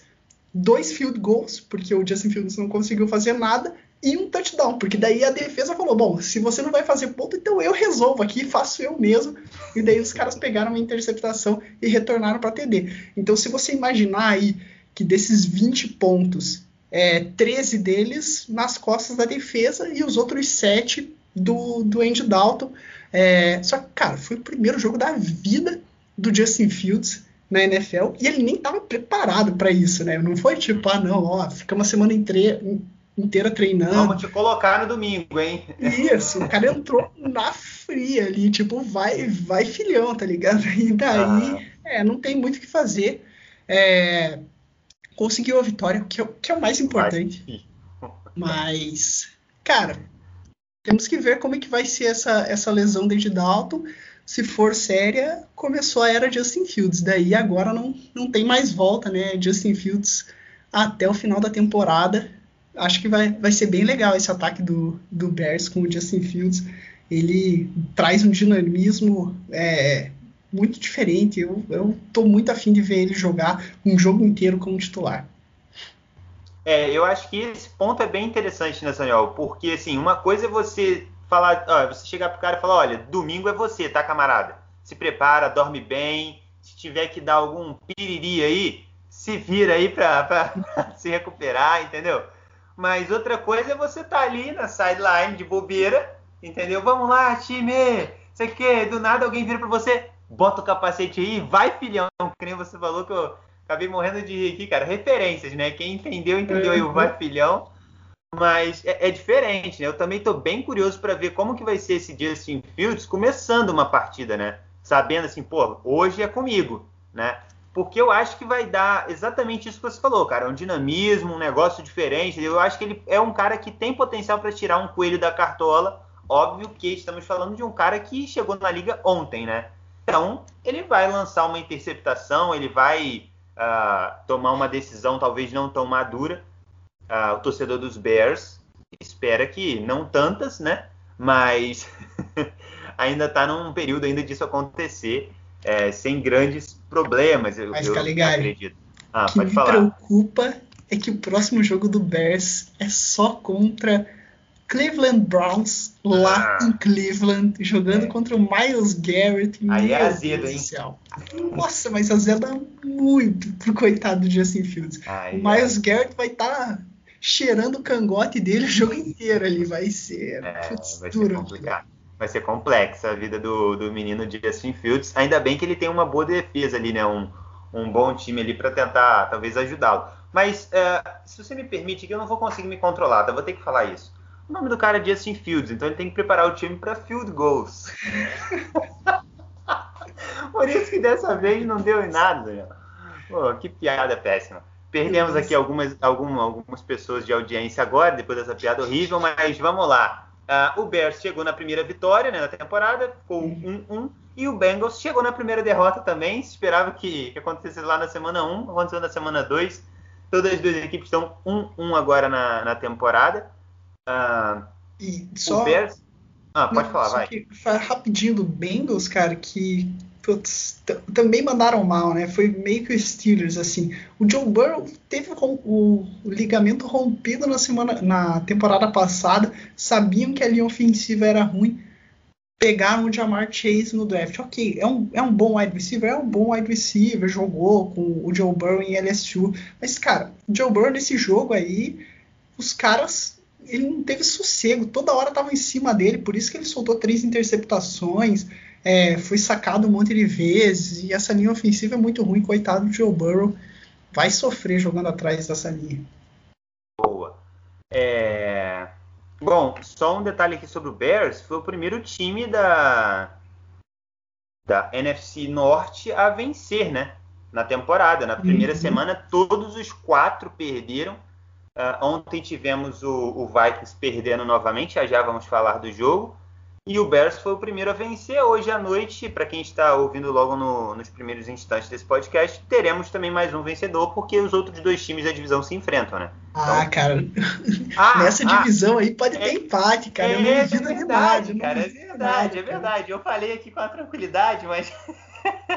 dois field goals, porque o Justin Fields não conseguiu fazer nada, e um touchdown, porque daí a defesa falou: bom, se você não vai fazer ponto, então eu resolvo aqui, faço eu mesmo. E daí os caras pegaram uma interceptação e retornaram para TD. Então, se você imaginar aí que desses 20 pontos, é, 13 deles nas costas da defesa e os outros 7 do, do Andy Dalton. É, só que, cara, foi o primeiro jogo da vida do Justin Fields na NFL e ele nem estava preparado para isso, né? Não foi tipo, ah, não, ó, fica uma semana inteira treinando. Vamos te colocar no domingo, hein? Isso, o cara entrou na fria ali, tipo, vai, vai filhão, tá ligado? E daí, ah. é, não tem muito o que fazer. É, conseguiu a vitória, que é, que é o mais importante. Mas, cara, temos que ver como é que vai ser essa, essa lesão desde Dalton. Se for séria, começou a era Justin Fields. Daí agora não, não tem mais volta, né? Justin Fields até o final da temporada. Acho que vai, vai ser bem legal esse ataque do, do Bears com o Justin Fields. Ele traz um dinamismo é, muito diferente. Eu, eu tô muito afim de ver ele jogar um jogo inteiro como titular. É, eu acho que esse ponto é bem interessante, né, Samuel? Porque, assim, uma coisa é você falar, ó, você chegar pro cara e falar, olha, domingo é você, tá, camarada? Se prepara, dorme bem, se tiver que dar algum piriri aí, se vira aí pra, pra [LAUGHS] se recuperar, entendeu? Mas outra coisa é você tá ali na sideline de bobeira, entendeu? Vamos lá, time! Você quer? Do nada alguém vira pra você, bota o capacete aí, vai filhão, que nem você falou que eu acabei morrendo de rir aqui, cara. Referências, né? Quem entendeu, entendeu aí o vai filhão. Mas é, é, diferente, né? Eu também tô bem curioso para ver como que vai ser esse Justin Fields começando uma partida, né? Sabendo assim, pô, hoje é comigo, né? Porque eu acho que vai dar exatamente isso que você falou, cara. Um dinamismo, um negócio diferente. Eu acho que ele é um cara que tem potencial para tirar um coelho da cartola. Óbvio que estamos falando de um cara que chegou na liga ontem, né? Então, ele vai lançar uma interceptação, ele vai uh, tomar uma decisão talvez não tão madura. Uh, o torcedor dos Bears espera que não tantas, né? Mas [LAUGHS] ainda está num período ainda disso acontecer, é, sem grandes problemas. Eu, Mas, eu Caligari, acredito. Ah, o que me falar. preocupa é que o próximo jogo do Bears é só contra Cleveland Browns lá ah. em Cleveland, jogando é. contra o Miles Garrett. Aí é azedo, hein? Nossa, mas azeda muito pro coitado do Justin Fields. Ai, o Miles é. Garrett vai estar tá cheirando o cangote dele o jogo inteiro ali. Vai ser. É, putz, vai ser complicado. Vai ser complexa a vida do, do menino Justin Fields. Ainda bem que ele tem uma boa defesa ali, né? Um, um bom time ali para tentar, talvez, ajudá-lo. Mas, uh, se você me permite, que eu não vou conseguir me controlar, tá? Vou ter que falar isso. O nome do cara é Justin Fields, então ele tem que preparar o time para field goals. [LAUGHS] Por isso que dessa vez não deu em nada. Pô, que piada péssima. Perdemos aqui algumas, algumas, algumas pessoas de audiência agora, depois dessa piada horrível, mas vamos lá. Uh, o Bears chegou na primeira vitória né, na temporada, ficou 1-1, e o Bengals chegou na primeira derrota também. Esperava que, que acontecesse lá na semana 1, aconteceu na semana 2. Todas as duas equipes estão 1-1 agora na, na temporada. Ah, e só. Bears... Ah, pode não, falar, vai. Rapidinho do Bengals, cara, que putz, também mandaram mal, né? Foi meio que o Steelers, assim. O Joe Burrow teve o, o, ligamento rompido na semana, na temporada passada, sabiam que a linha ofensiva era ruim, pegaram o Jamar Chase no draft. Ok, é um, é um bom wide receiver, é um bom wide receiver, jogou com o Joe Burrow em LSU, mas, cara, o Joe Burrow nesse jogo aí, os caras ele não teve sossego, toda hora estava em cima dele, por isso que ele soltou três interceptações, é, foi sacado um monte de vezes, e essa linha ofensiva é muito ruim, coitado do Joe Burrow, vai sofrer jogando atrás dessa linha. Boa. É... Bom, só um detalhe aqui sobre o Bears, foi o primeiro time da, da NFC Norte a vencer, né? Na temporada. Na primeira uhum. semana, todos os quatro perderam Uh, ontem tivemos o, o, Vikings perdendo novamente, já já vamos falar do jogo. E o Bears foi o primeiro a vencer. Hoje à noite, para quem está ouvindo logo no, nos primeiros instantes desse podcast, teremos também mais um vencedor, porque os outros dois times da divisão se enfrentam, né? Ah, então... cara. Ah, [LAUGHS] Nessa ah, divisão aí pode é, ter empate, cara. É, eu não é verdade, cara. É verdade, é verdade. Eu falei aqui com a tranquilidade, mas.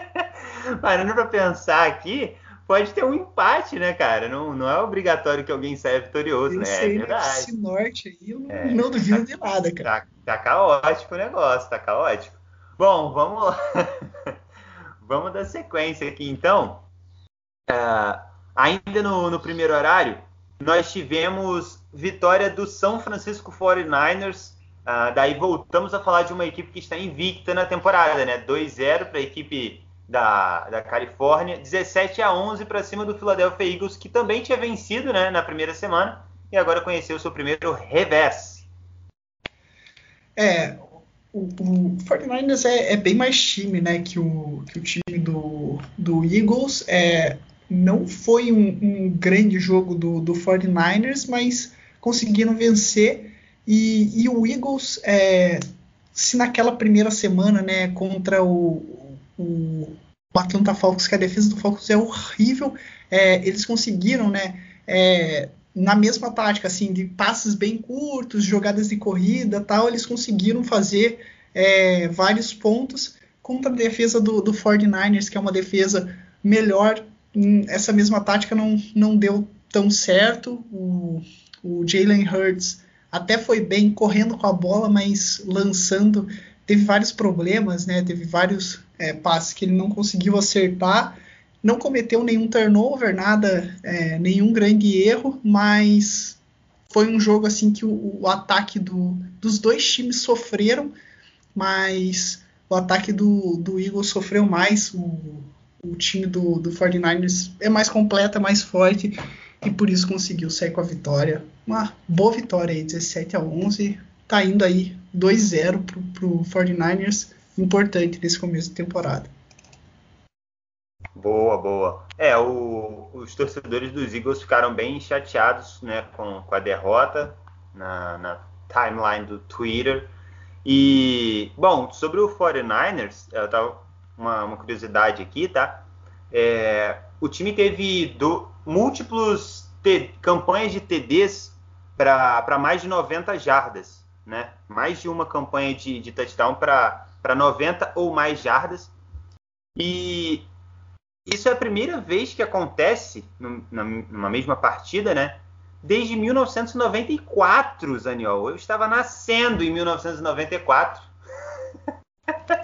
[LAUGHS] Parando para pensar aqui, pode ter um empate, né, cara? Não, não é obrigatório que alguém saia vitorioso, né? É verdade. Esse norte aí, eu não, é, não duvido tá, de nada, cara. Tá, tá caótico o negócio, tá caótico. Bom, vamos lá. [LAUGHS] vamos dar sequência aqui, então. Uh, ainda no, no primeiro horário, nós tivemos vitória do São Francisco 49ers. Uh, ah, daí voltamos a falar de uma equipe que está invicta na temporada, né? 2-0 para a equipe da, da Califórnia, 17 a 11 para cima do Philadelphia Eagles, que também tinha vencido né, na primeira semana e agora conheceu seu primeiro revés. É, o, o 49ers é, é, bem mais time né, que, o, que o time do, do Eagles. É, não foi um, um grande jogo do, do 49ers, mas conseguiram vencer. E, e o Eagles, é, se naquela primeira semana né, contra o, o, Atlanta Falcons, que a defesa do Falcons é horrível. É, eles conseguiram, né? É, na mesma tática, assim, de passes bem curtos, jogadas de corrida tal, eles conseguiram fazer é, vários pontos contra a defesa do, do 49ers, que é uma defesa melhor. Essa mesma tática não, não deu tão certo. O, o Jalen Hurts até foi bem correndo com a bola, mas lançando teve vários problemas, né? Teve vários é, passes que ele não conseguiu acertar. Não cometeu nenhum turnover, nada, é, nenhum grande erro, mas foi um jogo assim que o, o ataque do, dos dois times sofreram, mas o ataque do, do Eagles sofreu mais. O, o time do, do 49ers é mais completo, é mais forte e por isso conseguiu sair com a vitória. Uma boa vitória aí, 17 a 11. Tá indo aí 2-0 pro, pro 49ers importante nesse começo de temporada. Boa, boa. É, o, os torcedores dos Eagles ficaram bem chateados né, com, com a derrota na, na timeline do Twitter. E, bom, sobre o 49ers, eu tava uma, uma curiosidade aqui, tá? É, o time teve do, múltiplos campanhas de TDs para mais de 90 jardas, né? Mais de uma campanha de, de touchdown para para 90 ou mais jardas. E isso é a primeira vez que acontece numa mesma partida, né? Desde 1994, Zaniol. Eu estava nascendo em 1994.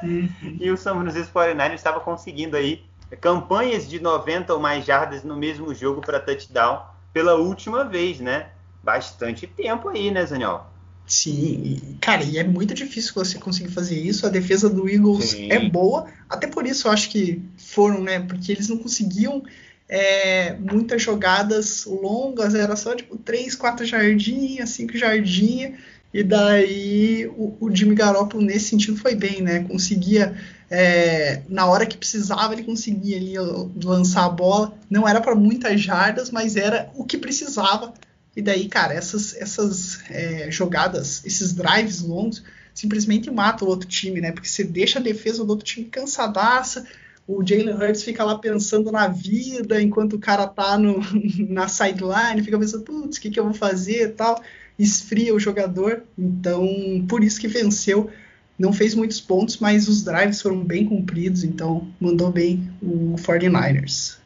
Uhum. e o São Francisco 49 estava conseguindo aí campanhas de 90 ou mais jardas no mesmo jogo para touchdown pela última vez, né? Bastante tempo aí, né, Zaniol? Sim, cara, e é muito difícil você conseguir fazer isso. A defesa do Eagles Sim. é boa, até por isso eu acho que foram, né? Porque eles não conseguiam é, muitas jogadas longas, era só tipo 3, 4 jardinhas, 5 jardinhas, e daí o, o Jimmy Garoppolo nesse sentido foi bem, né? Conseguia, é, na hora que precisava, ele conseguia ali lançar a bola. Não era para muitas jardas, mas era o que precisava e daí, cara, essas, essas é, jogadas, esses drives longos, simplesmente matam o outro time, né? Porque você deixa a defesa do outro time cansadaça, o Jalen Hurts fica lá pensando na vida, enquanto o cara tá no, [LAUGHS] na sideline, fica pensando, putz, o que, que eu vou fazer e tal, esfria o jogador. Então, por isso que venceu. Não fez muitos pontos, mas os drives foram bem cumpridos, então mandou bem o 49ers.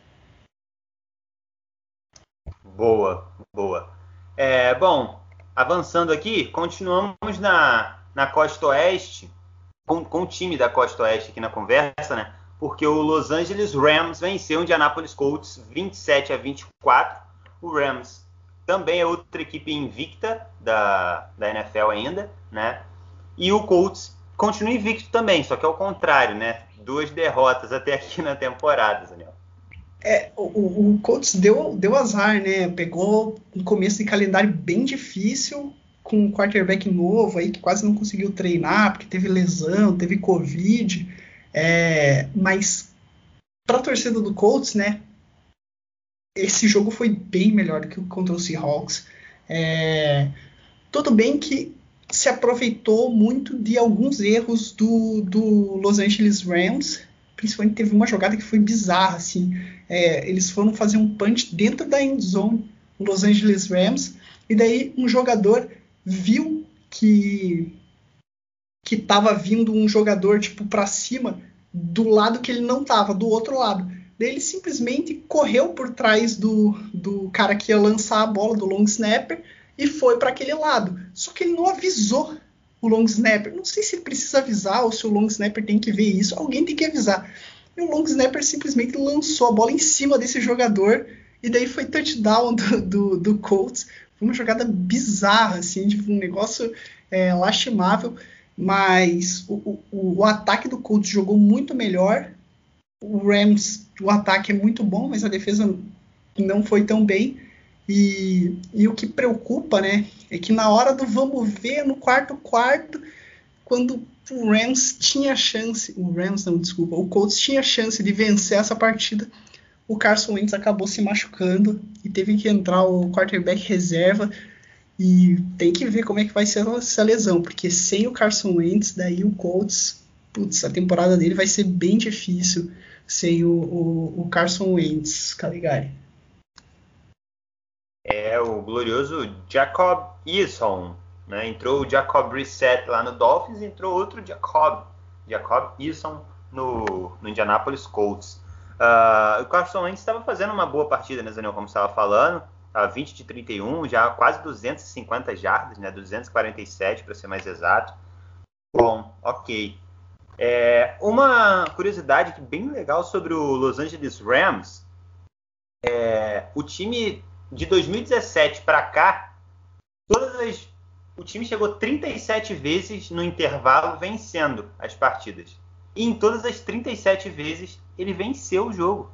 Boa, boa. É, bom, avançando aqui, continuamos na, na costa oeste, com, com o time da costa oeste aqui na conversa, né? Porque o Los Angeles Rams venceu o Indianapolis Colts 27 a 24. O Rams também é outra equipe invicta da, da NFL ainda, né? E o Colts continua invicto também, só que é o contrário, né? Duas derrotas até aqui na temporada, Daniel. É, o, o Colts deu, deu azar, né? Pegou um começo de calendário bem difícil, com um quarterback novo aí, que quase não conseguiu treinar, porque teve lesão, teve Covid. É, mas para a torcida do Colts, né? Esse jogo foi bem melhor do que contra o Seahawks. É, tudo bem que se aproveitou muito de alguns erros do, do Los Angeles Rams, principalmente teve uma jogada que foi bizarra, assim. É, eles foram fazer um punch dentro da end zone, Los Angeles Rams, e daí um jogador viu que que tava vindo um jogador tipo para cima do lado que ele não tava, do outro lado. Daí ele simplesmente correu por trás do, do cara que ia lançar a bola, do long snapper, e foi para aquele lado. Só que ele não avisou o long snapper. Não sei se ele precisa avisar ou se o long snapper tem que ver isso. Alguém tem que avisar. E o long snapper simplesmente lançou a bola em cima desse jogador e daí foi touchdown do, do, do Colts. Foi uma jogada bizarra, assim, tipo, um negócio é, lastimável. Mas o, o, o ataque do Colts jogou muito melhor. O Rams, o ataque é muito bom, mas a defesa não foi tão bem. E, e o que preocupa, né, é que na hora do vamos ver, no quarto quarto, quando o Rams tinha chance, o Rams não, desculpa, o Colts tinha chance de vencer essa partida, o Carson Wentz acabou se machucando e teve que entrar o quarterback reserva. E tem que ver como é que vai ser essa lesão, porque sem o Carson Wentz, daí o Colts, putz, a temporada dele vai ser bem difícil sem o, o, o Carson Wentz, Caligari o glorioso Jacob Eason. Né? Entrou o Jacob Reset lá no Dolphins entrou outro Jacob, Jacob Eason no, no Indianapolis Colts. Uh, o Carson Wentz estava fazendo uma boa partida, né, Zanel, como estava falando. Estava 20 de 31, já quase 250 jardas, né, 247 para ser mais exato. Bom, ok. É, uma curiosidade bem legal sobre o Los Angeles Rams. É, o time de 2017 para cá, todas as, o time chegou 37 vezes no intervalo vencendo as partidas. E em todas as 37 vezes ele venceu o jogo.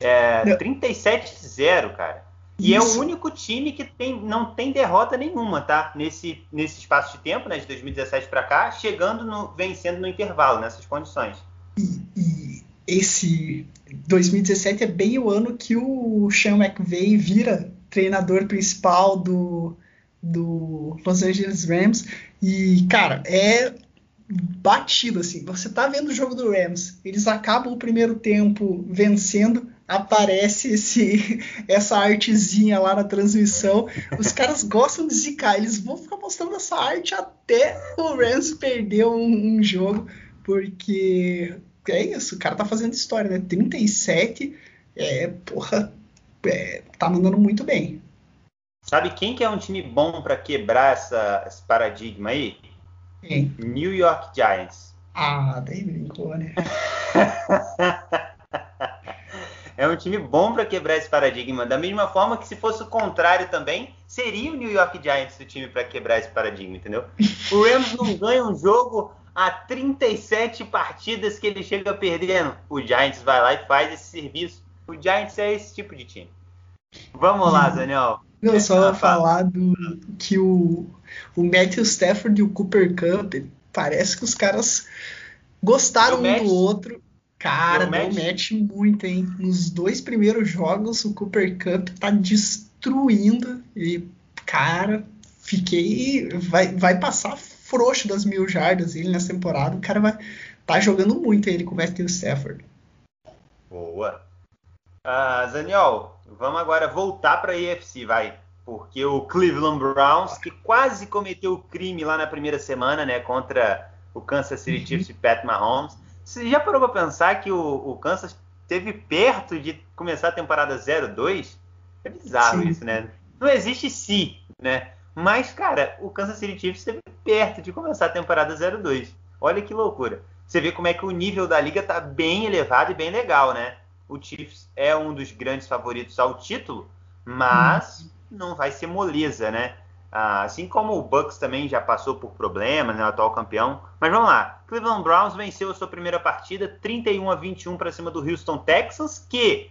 É, 37-0, cara. E Isso. é o único time que tem, não tem derrota nenhuma, tá? Nesse, nesse espaço de tempo, né, de 2017 para cá, chegando no, vencendo no intervalo, nessas condições. E, e esse 2017 é bem o ano que o Sean McVay vira treinador principal do, do Los Angeles Rams. E, cara, é batido assim. Você tá vendo o jogo do Rams, eles acabam o primeiro tempo vencendo, aparece esse [LAUGHS] essa artezinha lá na transmissão. Os caras gostam de zicar, eles vão ficar mostrando essa arte até o Rams perder um, um jogo, porque é isso, o cara tá fazendo história, né? 37, é, porra, é, tá mandando muito bem. Sabe quem que é um time bom para quebrar essa, esse paradigma aí? Quem? New York Giants. Ah, daí brincou, né? [LAUGHS] é um time bom para quebrar esse paradigma. Da mesma forma que se fosse o contrário também, seria o New York Giants o time para quebrar esse paradigma, entendeu? O Rams não ganha um jogo a 37 partidas que ele chega perdendo. O Giants vai lá e faz esse serviço. O Giants é esse tipo de time. Vamos lá, Daniel. Não, só ah, falar do que o, o Matthew Stafford e o Cooper Cup, parece que os caras gostaram um match, do outro. Cara, deu match. match muito, hein? Nos dois primeiros jogos, o Cooper Cup tá destruindo. E, cara, fiquei. Vai, vai passar frouxo das mil jardas ele nessa temporada. O cara vai tá jogando muito ele com o Matthew Stafford. Boa. Uh, Daniel, vamos agora voltar para a EFC, vai. Porque o Cleveland Browns, que quase cometeu o crime lá na primeira semana, né, contra o Kansas City uhum. Chiefs e Pat Mahomes. Você já parou para pensar que o, o, Kansas esteve perto de começar a temporada 0-2? É bizarro Sim. isso, né? Não existe se, né? Mas, cara, o Kansas City Chiefs esteve perto de começar a temporada 02. Olha que loucura. Você vê como é que o nível da liga tá bem elevado e bem legal, né? O Chiefs é um dos grandes favoritos ao título, mas hum. não vai ser moleza, né? Ah, assim como o Bucks também já passou por problemas, né, o atual campeão. Mas vamos lá. Cleveland Browns venceu a sua primeira partida 31 a 21 para cima do Houston Texans, que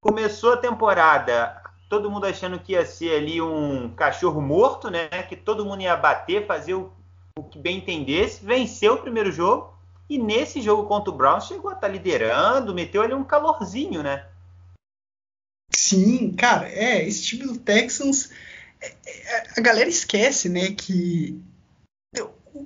começou a temporada todo mundo achando que ia ser ali um cachorro morto, né? Que todo mundo ia bater, fazer o, o que bem entendesse. Venceu o primeiro jogo e nesse jogo contra o Browns chegou a estar tá liderando, meteu ali um calorzinho, né? Sim, cara, é, esse time do Texans, é, é, a galera esquece, né, que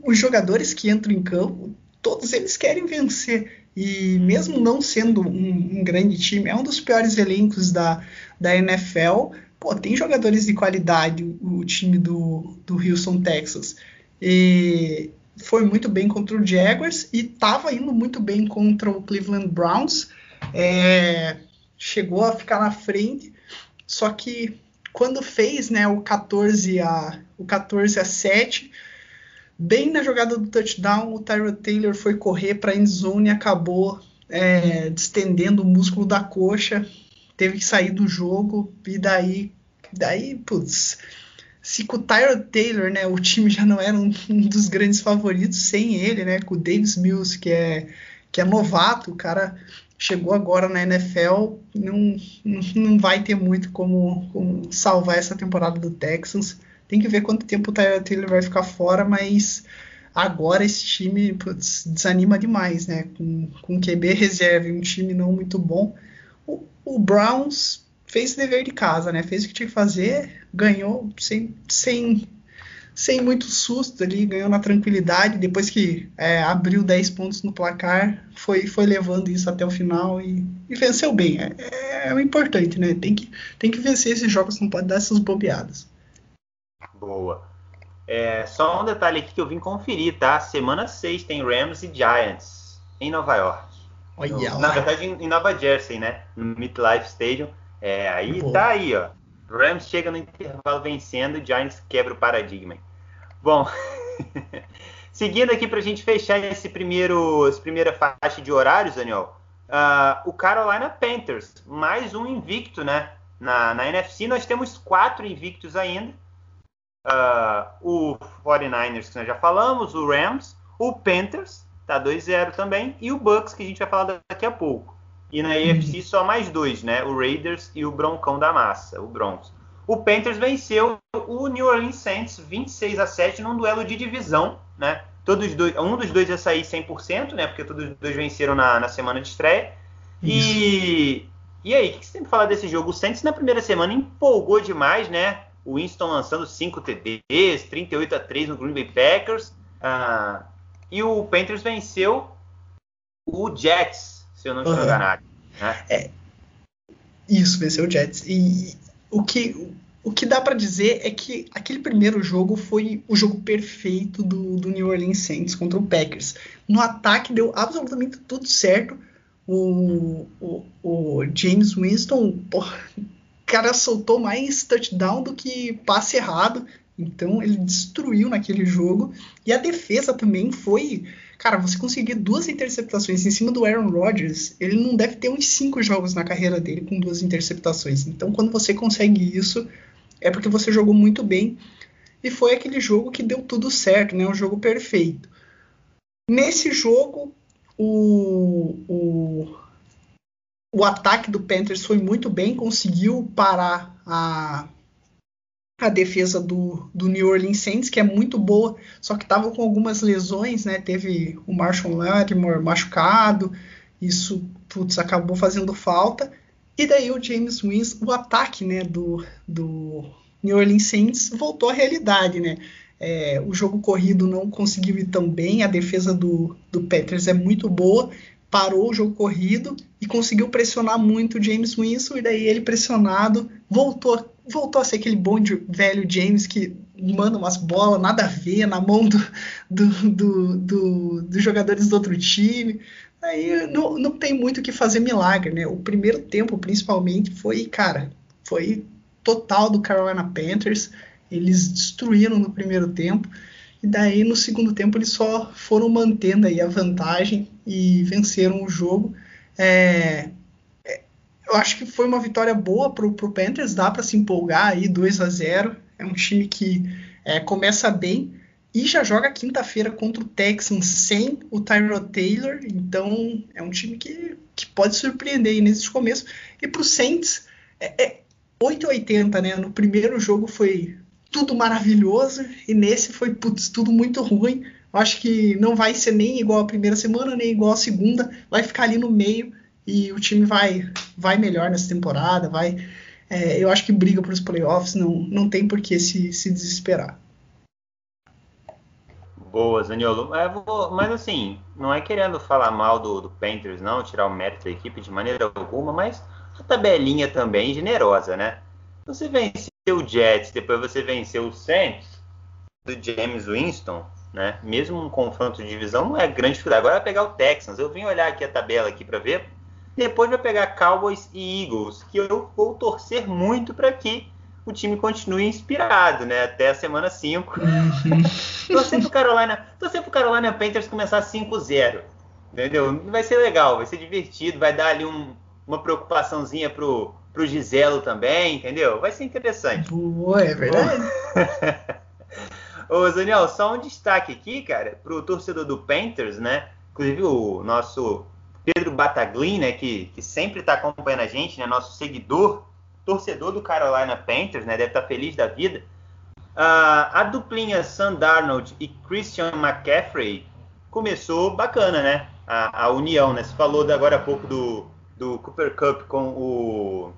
os jogadores que entram em campo, todos eles querem vencer. E mesmo não sendo um, um, grande time, é um dos piores elencos da, da NFL. Pô, tem jogadores de qualidade o, o time do, do Houston Texas. E foi muito bem contra o Jaguars e estava indo muito bem contra o Cleveland Browns. É, chegou a ficar na frente, só que quando fez né, o 14 a o 14 a 7, bem na jogada do touchdown, o Tyrod Taylor foi correr para a endzone e acabou é, distendendo o músculo da coxa, teve que sair do jogo e daí, daí, putz, se com o Tyrod Taylor, né, o time já não era um, dos grandes favoritos sem ele, né, com o Davis Mills que é que é novato, o cara chegou agora na NFL, não, não vai ter muito como, como salvar essa temporada do Texans. Tem que ver quanto tempo o Tyrod Taylor vai ficar fora, mas agora esse time putz, desanima demais, né? Com, com QB reserva um time não muito bom. O, Browns fez dever de casa, né? Fez o que tinha que fazer, ganhou sem, sem sem muito susto ali, ganhou na tranquilidade, depois que é, abriu 10 pontos no placar, foi, foi levando isso até o final e, e venceu bem. É, é, é, o importante, né? Tem que, tem que vencer esses jogos, não pode dar essas bobeadas. Boa. É, só um detalhe aqui que eu vim conferir, tá? Semana 6 tem Rams e Giants em Nova York. Olha, na verdade, em, em, Nova Jersey, né? No MetLife Stadium. É, aí tá aí, ó. Rams chega no intervalo vencendo, o Giants quebra o paradigma. Bom, [LAUGHS] seguindo aqui para a gente fechar esse primeiro, essa primeira faixa de horários, Daniel, uh, o Carolina Panthers, mais um invicto, né? Na, na NFC nós temos quatro invictos ainda. Uh, o 49ers, que nós já falamos, o Rams, o Panthers, tá 2-0 também, e o Bucks, que a gente vai falar daqui a pouco. E na AFC uhum. só mais dois, né? O Raiders e o Broncão da Massa, o Broncos. O Panthers venceu o New Orleans Saints 26 a 7 num duelo de divisão, né? Todos dois, um dos dois ia sair 100%, né? Porque todos os dois venceram na, na semana de estreia. E, e aí, o que você tem que falar desse jogo? O Saints na primeira semana empolgou demais, né? O Winston lançando 5 TDs, 38 a 3 no Green Bay Packers. Ah, e o Panthers venceu o Jets se eu não estou uhum. enganado. Né? É, isso, venceu o Jets. E o que, o que dá para dizer é que aquele primeiro jogo foi o jogo perfeito do, do New Orleans Saints contra o Packers. No ataque deu absolutamente tudo certo. O, o, o James Winston, porra, o cara soltou mais touchdown do que passe errado. Então ele destruiu naquele jogo. E a defesa também foi Cara, você conseguir duas interceptações em cima do Aaron Rodgers, ele não deve ter uns cinco jogos na carreira dele com duas interceptações. Então, quando você consegue isso, é porque você jogou muito bem. E foi aquele jogo que deu tudo certo, né? Um jogo perfeito. Nesse jogo, o, o, o ataque do Panthers foi muito bem, conseguiu parar a, a defesa do, do New Orleans Saints, que é muito boa, só que estava com algumas lesões, né? Teve o Marshall Lattimore machucado, isso putz, acabou fazendo falta. E daí o James Winston, o ataque né, do, do New Orleans Saints voltou à realidade, né? É, o jogo corrido não conseguiu ir tão bem, a defesa do, do Panthers é muito boa, parou o jogo corrido e conseguiu pressionar muito o James Winston, e daí ele pressionado voltou voltou a ser aquele bom velho James que manda umas bolas nada a ver na mão do, do, do, do, dos jogadores do outro time. Aí não, não tem muito o que fazer milagre, né? O primeiro tempo, principalmente, foi, cara, foi total do Carolina Panthers. Eles destruíram no primeiro tempo. E daí, no segundo tempo, eles só foram mantendo aí a vantagem e venceram o jogo. É, eu acho que foi uma vitória boa para o Panthers, dá para se empolgar aí 2 a 0 É um time que é, começa bem e já joga quinta-feira contra o Texans sem o Tyrod Taylor, então é um time que, que pode surpreender aí nesse começo. E para o Saints, é, é 880, né? No primeiro jogo foi tudo maravilhoso e nesse foi putz, tudo muito ruim. Eu acho que não vai ser nem igual a primeira semana, nem igual a segunda, vai ficar ali no meio e o time vai, vai melhor nessa temporada, vai. É, eu acho que briga para os playoffs, não, não tem por que se, se desesperar. Boa, Zaniolo. É, mas assim, não é querendo falar mal do, do Panthers, não, tirar o mérito da equipe de maneira alguma, mas a tabelinha também generosa, né? Você venceu o Jets, depois você venceu o Saints, do James Winston, né? Mesmo um confronto de divisão não é grande dificuldade. Agora é pegar o Texans. Eu vim olhar aqui a tabela aqui para ver Depois vai pegar Cowboys e Eagles, que eu vou torcer muito para que o time continue inspirado, né? Até a semana 5. Uhum. [LAUGHS] torcer pro Carolina, torcer pro Carolina Panthers começar 5-0. Entendeu? Vai ser legal, vai ser divertido, vai dar ali um, uma preocupaçãozinha pro, pro Giselo também, entendeu? Vai ser interessante. Boa, é verdade. Ô, Daniel, só um destaque aqui, cara, pro torcedor do Panthers, né? Inclusive o nosso Pedro Bataglin, né, que, que sempre está acompanhando a gente, né, nosso seguidor, torcedor do Carolina Panthers, né, deve estar tá feliz da vida. Uh, a duplinha Sam Darnold e Christian McCaffrey começou bacana, né? A, a união, né? Você falou agora há pouco do, do Cooper Cup com o,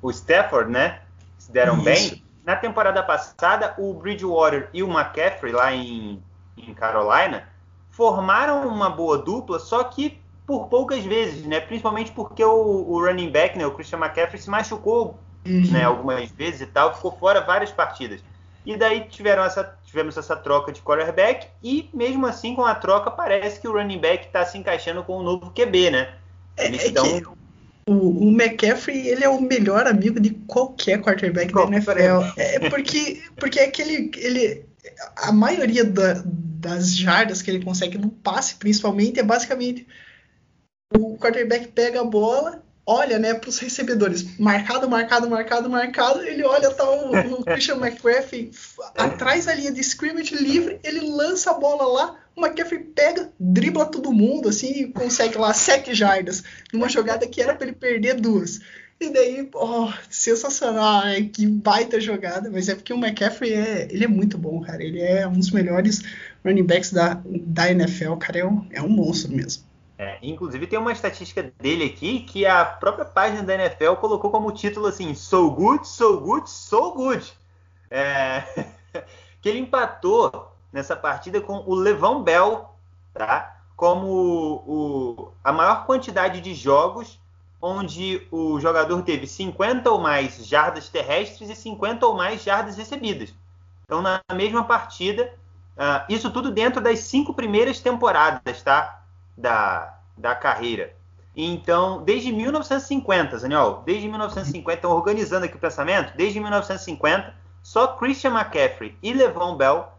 o Stafford, né? Se deram Isso. bem. Na temporada passada, o Bridgewater e o McCaffrey lá em, em Carolina formaram uma boa dupla, só que por poucas vezes, né? Principalmente porque o, o running back, né, o Christian McCaffrey, se machucou uhum. né, algumas vezes e tal, ficou fora várias partidas. E daí tiveram essa, tivemos essa troca de quarterback e mesmo assim com a troca parece que o running back está se encaixando com o novo QB, né? É, Eles é dão... o, o, McCaffrey ele é o melhor amigo de qualquer quarterback da NFL. É porque porque é aquele ele a maioria da, das jardas que ele consegue no passe, principalmente, é basicamente o quarterback pega a bola, olha, né, para os recebedores, marcado, marcado, marcado, marcado, ele olha tá o, o [LAUGHS] Christian McCaffrey atrás da linha de scrimmage livre, ele lança a bola lá, o McCaffrey pega, dribla todo mundo, assim, e consegue lá sete jardas, numa jogada que era para ele perder duas. E daí, oh, sensacional, né? que baita jogada, mas é porque o McCaffrey é, ele é muito bom, cara, ele é um dos melhores running backs da, da NFL, cara, é um, é um monstro mesmo. É, inclusive tem uma estatística dele aqui que a própria página da NFL colocou como título assim: So good, so good, so good. É, [LAUGHS] que ele empatou nessa partida com o Levão Bell, tá? Como o, a maior quantidade de jogos onde o jogador teve 50 ou mais jardas terrestres e 50 ou mais jardas recebidas. Então, na mesma partida, uh, isso tudo dentro das cinco primeiras temporadas, tá? Da, da carreira. Então, desde 1950, Daniel, desde 1950, organizando aqui o pensamento, desde 1950, só Christian McCaffrey e Levon Bell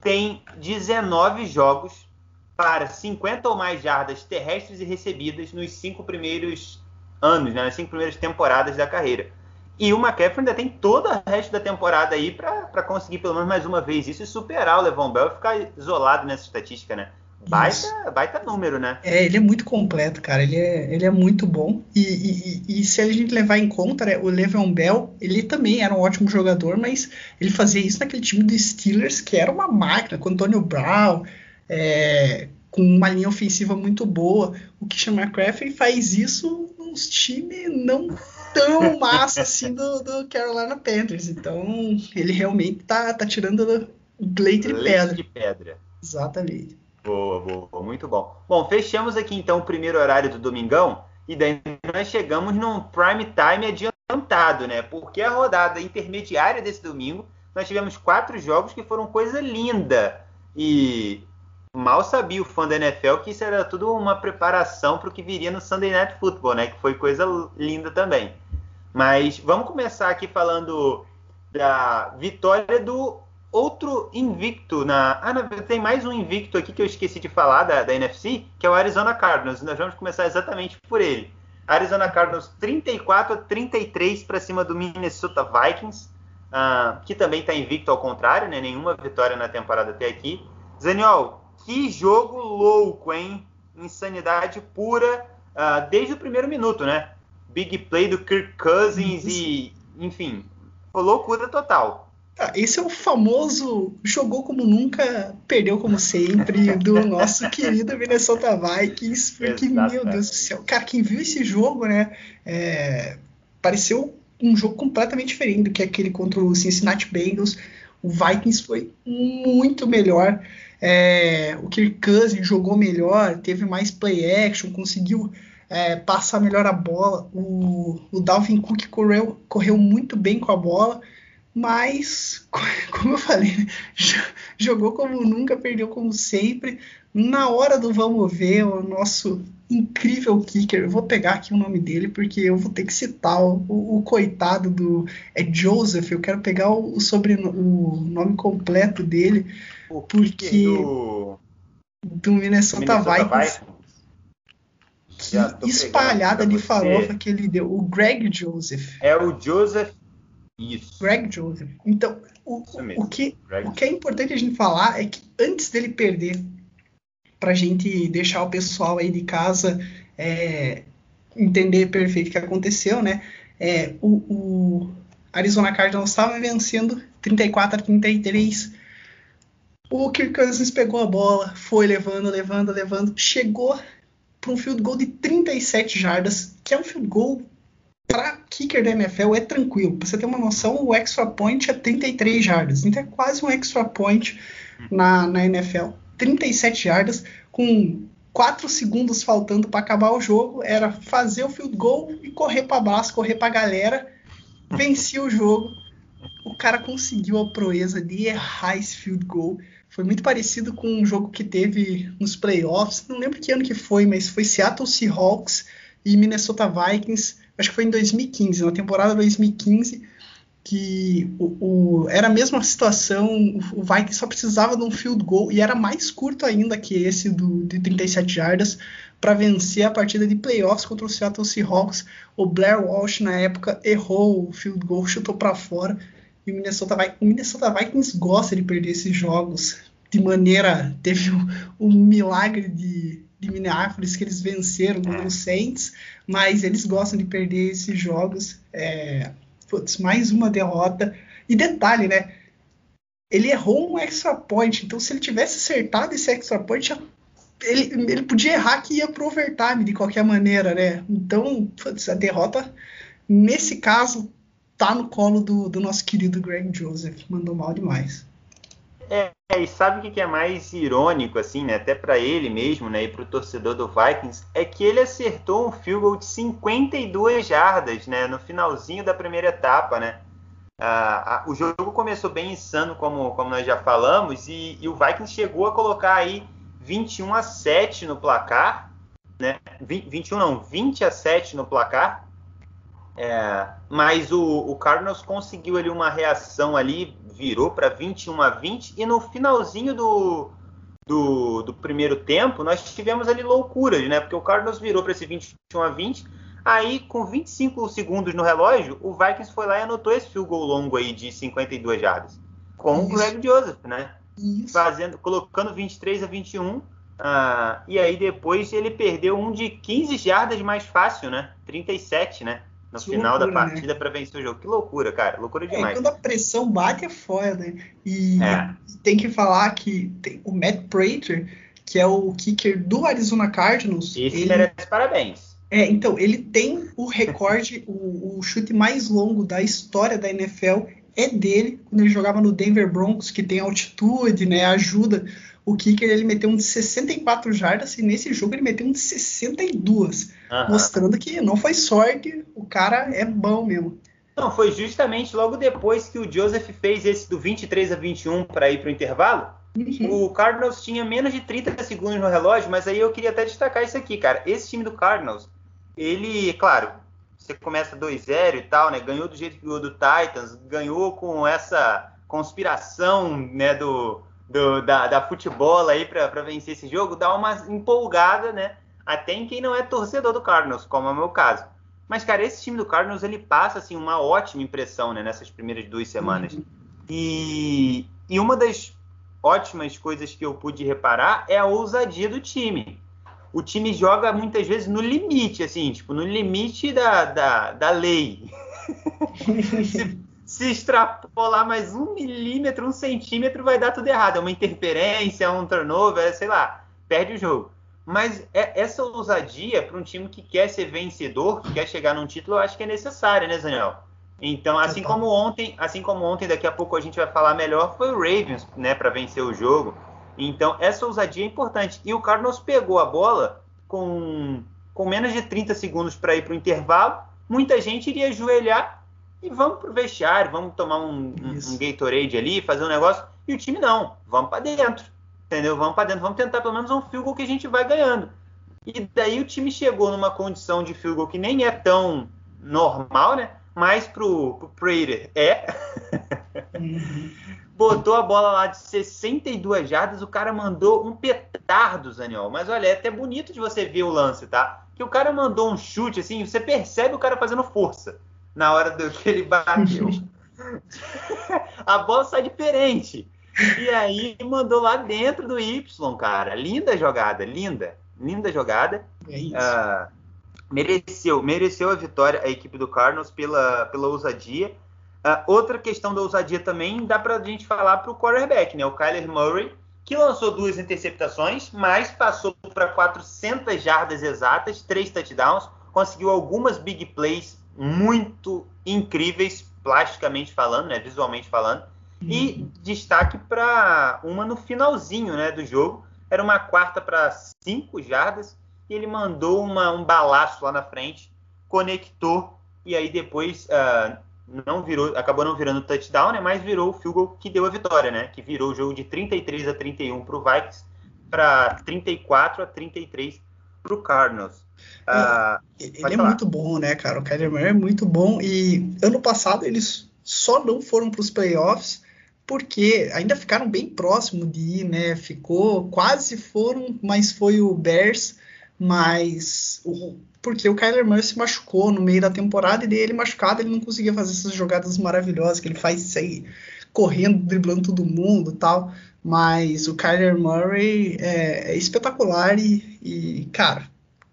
têm 19 jogos para 50 ou mais jardas terrestres e recebidas nos cinco primeiros anos, né, nas cinco primeiras temporadas da carreira. E o McCaffrey ainda tem todo o resto da temporada aí para conseguir pelo menos mais uma vez isso e superar o Levon Bell e ficar isolado nessa estatística, né? Baita, baita número, né? É, ele é muito completo, cara. Ele é, ele é muito bom. E, e, e se a gente levar em conta, né, o Le'Veon Bell, ele também era um ótimo jogador, mas ele fazia isso naquele time do Steelers, que era uma máquina, com Antonio Brown, é, com uma linha ofensiva muito boa. O Christian McCaffrey faz isso nos times não tão [LAUGHS] massa assim do, do, Carolina Panthers. Então, ele realmente tá, tá tirando o leite, leite de pedra. de pedra. Exatamente. Boa, boa, muito bom. Bom, fechamos aqui então o primeiro horário do domingão e daí nós chegamos num prime time adiantado, né? Porque a rodada intermediária desse domingo nós tivemos quatro jogos que foram coisa linda e mal sabia o fã da NFL que isso era tudo uma preparação para o que viria no Sunday Night Football, né? Que foi coisa linda também. Mas vamos começar aqui falando da vitória do outro invicto na. Ah, não, tem mais um invicto aqui que eu esqueci de falar da, da NFC, que é o Arizona Cardinals. Nós vamos começar exatamente por ele. Arizona Cardinals 34 a 33 para cima do Minnesota Vikings, uh, que também está invicto ao contrário, né? Nenhuma vitória na temporada até aqui. Zaniol, que jogo louco, hein? Insanidade pura uh, desde o primeiro minuto, né? Big play do Kirk Cousins e, enfim, loucura total. Ah, esse é o famoso jogou como nunca, perdeu como sempre, do [LAUGHS] nosso querido Minnesota Vikings. Porque, Exatamente. meu Deus do céu, cara, quem viu esse jogo, né? É, pareceu um jogo completamente diferente do que aquele contra o Cincinnati Bengals. O Vikings foi muito melhor. É, o Kirk Cousins jogou melhor, teve mais play action, conseguiu é, passar melhor a bola. O, o Dalvin Cook correu, correu muito bem com a bola. Mas, [LAUGHS] como eu falei, né, jogou como nunca, perdeu como sempre. Na hora do vamos ver, o nosso incrível kicker, eu vou pegar aqui o nome dele porque eu vou ter que citar o, o, coitado do é Joseph, eu quero pegar o, o sobrenome, o nome completo dele, O porque do do Minnesota, Minnesota Vikings, Vikings. que espalhada de farofa que ele deu, o Greg Joseph. É o Joseph. Isso. Greg Joseph. Então, o, o, que, Greg o que é importante a gente falar é que antes dele perder, pra gente deixar o pessoal aí de casa é, entender perfeito o que aconteceu, né? É, o, o Arizona Cardinals estava vencendo 34 a 33. O Kirk Cousins pegou a bola, foi levando, levando, levando, chegou para um field goal de 37 jardas, que é um field goal para kicker da NFL é tranquilo. Para você ter uma noção, o extra point é 33 jardas, então é quase um extra point na, na NFL. 37 jardas com 4 segundos faltando para acabar o jogo, era fazer o field goal e correr para baixo, correr para galera, vencia o jogo. O cara conseguiu a proeza de errar esse field goal. Foi muito parecido com um jogo que teve nos playoffs. Não lembro que ano que foi, mas foi Seattle Seahawks e Minnesota Vikings. Acho que foi em 2015, na temporada 2015, que o, o- era a mesma situação. O, Vikings só precisava de um field goal e era mais curto ainda que esse do, de 37 jardas para vencer a partida de playoffs contra o Seattle Seahawks. O Blair Walsh na época errou o field goal, chutou para fora. E o Minnesota, o Minnesota Vikings gosta de perder esses jogos de maneira. Teve o, o milagre de, de Minneapolis que eles venceram contra os Saints, mas eles gostam de perder esses jogos. É, putz, mais uma derrota. E detalhe, né? Ele errou um extra point, então se ele tivesse acertado esse extra point, ele, ele podia errar que ia pro overtime de qualquer maneira, né? Então, putz, a derrota, nesse caso, tá no colo do, do nosso querido Greg Joseph. Mandou mal demais. É, e sabe o que é mais irônico, assim, né? Até para ele mesmo, né? E para o torcedor do Vikings, é que ele acertou um field goal de 52 jardas, né? No finalzinho da primeira etapa, né? Ah, o jogo começou bem insano, como, como nós já falamos, e, e o Vikings chegou a colocar aí 21 a 7 no placar, né? 20, 21 não, 20 a 7 no placar. É, mas o, o Cardinals conseguiu ali uma reação ali, virou para 21 a 20 e no finalzinho do, do, do primeiro tempo nós tivemos ali loucuras, né? Porque o Cardinals virou para esse 21 a 20, aí com 25 segundos no relógio, o Vikings foi lá e anotou esse field goal longo aí de 52 jardas com o Isso. Greg Joseph, né? Isso. fazendo, colocando 23 a 21. ah, e aí depois ele perdeu um de 15 jardas mais fácil, né? 37, né? No Que final da loucura, né? partida para vencer o jogo. Que loucura, cara. Loucura É, demais. quando a pressão bate é foda, né? E É. tem que falar que tem o Matt Prater, que é o kicker do Arizona Cardinals, Esse ele, merece parabéns. é, então, ele tem o recorde, [LAUGHS] o, o chute mais longo da história da NFL é dele, quando ele jogava no Denver Broncos, que tem altitude, né, ajuda. O kicker, ele meteu um de 64 jardas e nesse jogo ele meteu um de 62, Aham. mostrando que não foi sorte, o cara é bom mesmo. Não, foi justamente logo depois que o Joseph fez esse do 23 a 21 para ir para o intervalo. Uhum. O Cardinals tinha menos de 30 segundos no relógio, mas aí eu queria até destacar isso aqui, cara. Esse time do Cardinals, ele, claro, você começa 2-0 e tal, né? Ganhou do jeito que ganhou do Titans, ganhou com essa conspiração, né, do, do da, da futebol aí para vencer esse jogo, dá uma empolgada, né? Até em quem não é torcedor do Cardinals, como é o meu caso. Mas, cara, esse time do Cardinals, ele passa, assim, uma ótima impressão, né, nessas primeiras duas semanas. Uhum. E, e uma das ótimas coisas que eu pude reparar é a ousadia do time. O time joga muitas vezes no limite, assim, tipo, no limite da, da, da lei. [LAUGHS] se, se extrapolar mais um milímetro, um centímetro, vai dar tudo errado. É uma interferência, é um turnover, é, sei lá, perde o jogo. Mas é- essa ousadia para um time que quer ser vencedor, que quer chegar num título, eu acho que é necessária, né, Daniel? Então, assim como ontem, assim como ontem, daqui a pouco a gente vai falar melhor, foi o Ravens, né, para vencer o jogo. Então, essa ousadia é importante. E o Cardinals pegou a bola com, com menos de 30 segundos para ir para o intervalo. Muita gente iria ajoelhar e vamos pro vestiário, vamos tomar um, um, um Gatorade ali, fazer um negócio. E o time não, vamos para dentro, entendeu? Vamos para dentro, vamos tentar pelo menos um field goal que a gente vai ganhando. E daí o time chegou numa condição de field goal que nem é tão normal, né? Mas pro, pro Prater é. Uhum. Botou a bola lá de 62 jardas, o cara mandou um petardo, Zaniol. Mas olha, é até bonito de você ver o lance, tá? Que o cara mandou um chute, assim, você percebe o cara fazendo força na hora do que ele bateu. [LAUGHS] a bola sai diferente. E aí mandou lá dentro do Y, cara. Linda jogada, linda. Linda jogada. É isso. Uh, mereceu, mereceu a vitória a equipe do Cardinals pela, pela ousadia. Uh, outra questão da ousadia também dá para a gente falar para o quarterback, né? O Kyler Murray, que lançou duas interceptações, mas passou para 400 jardas exatas, três touchdowns, conseguiu algumas big plays muito incríveis, plasticamente falando, né? Visualmente falando. Uhum. E destaque para uma no finalzinho né, do jogo. Era uma quarta para cinco jardas e ele mandou uma, um balaço lá na frente, conectou e aí depois uh, não virou, acabou não virando touchdown, né? Mas virou o field goal que deu a vitória, né? Que virou o jogo de 33 a 31 para o Vikings para 34 a 33 para o Cardinals. Uh, ele é falar. muito bom, né, cara? O Kyler Murray é muito bom e ano passado eles só não foram para os playoffs porque ainda ficaram bem próximo de ir, né? Ficou, quase foram, mas foi o Bears mas o, porque o Kyler Murray se machucou no meio da temporada e dele machucado ele não conseguia fazer essas jogadas maravilhosas que ele faz sair correndo, driblando todo mundo tal. Mas o Kyler Murray é, é espetacular e, e, cara,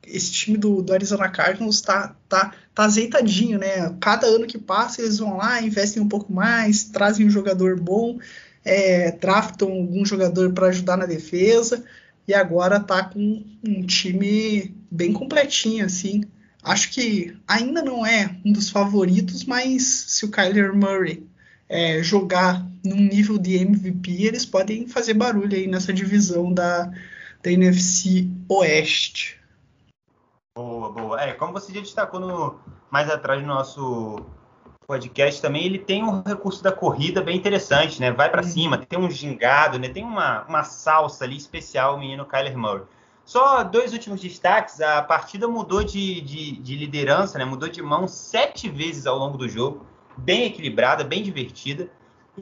esse time do, do Arizona Cardinals tá, tá, tá azeitadinho, né? Cada ano que passa eles vão lá, investem um pouco mais, trazem um jogador bom, é, draftam algum jogador para ajudar na defesa e agora tá com um time bem completinho, assim. Acho que ainda não é um dos favoritos, mas se o Kyler Murray é, jogar num nível de MVP, eles podem fazer barulho aí nessa divisão da, da NFC Oeste. Boa, boa. É, como você já destacou no, mais atrás no nosso podcast também, ele tem um recurso da corrida bem interessante, né? Vai para uhum. cima, tem um gingado, né? Tem uma, uma salsa ali especial, o menino Kyler Murray. Só dois últimos destaques, a partida mudou de, de, de, liderança, né? Mudou de mão sete vezes ao longo do jogo, bem equilibrada, bem divertida.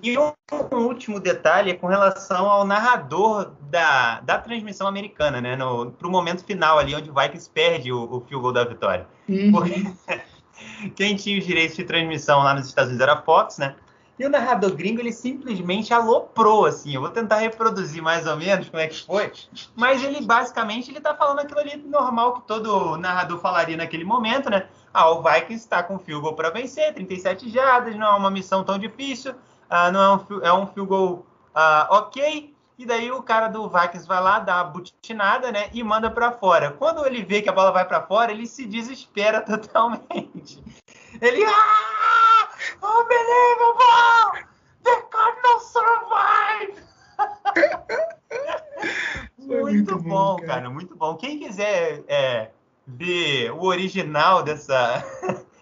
E um, último detalhe é com relação ao narrador da, da transmissão americana, né? Para o momento final ali, onde o Vikings perde o, o field goal da vitória. Uhum. Porque [LAUGHS] quem tinha os direitos de transmissão lá nos Estados Unidos era a Fox, né? E o narrador gringo, ele simplesmente aloprou, assim. Eu vou tentar reproduzir mais ou menos como é que foi. Mas ele, basicamente, ele tá falando aquilo ali normal que todo narrador falaria naquele momento, né? Ah, o Vikings está com field goal para vencer, 37 jardas, não é uma missão tão difícil. Ah, não é um, é um field goal ah, ok. E daí o cara do Vikings vai lá, dá uma butinada, né? E manda para fora. Quando ele vê que a bola vai para fora, ele se desespera [LAUGHS] totalmente. Ele. Ah! Unbelievable! The Cardinals survive! [LAUGHS] muito, muito, bom, cara. cara. muito bom. Quem quiser é, ver o original dessa,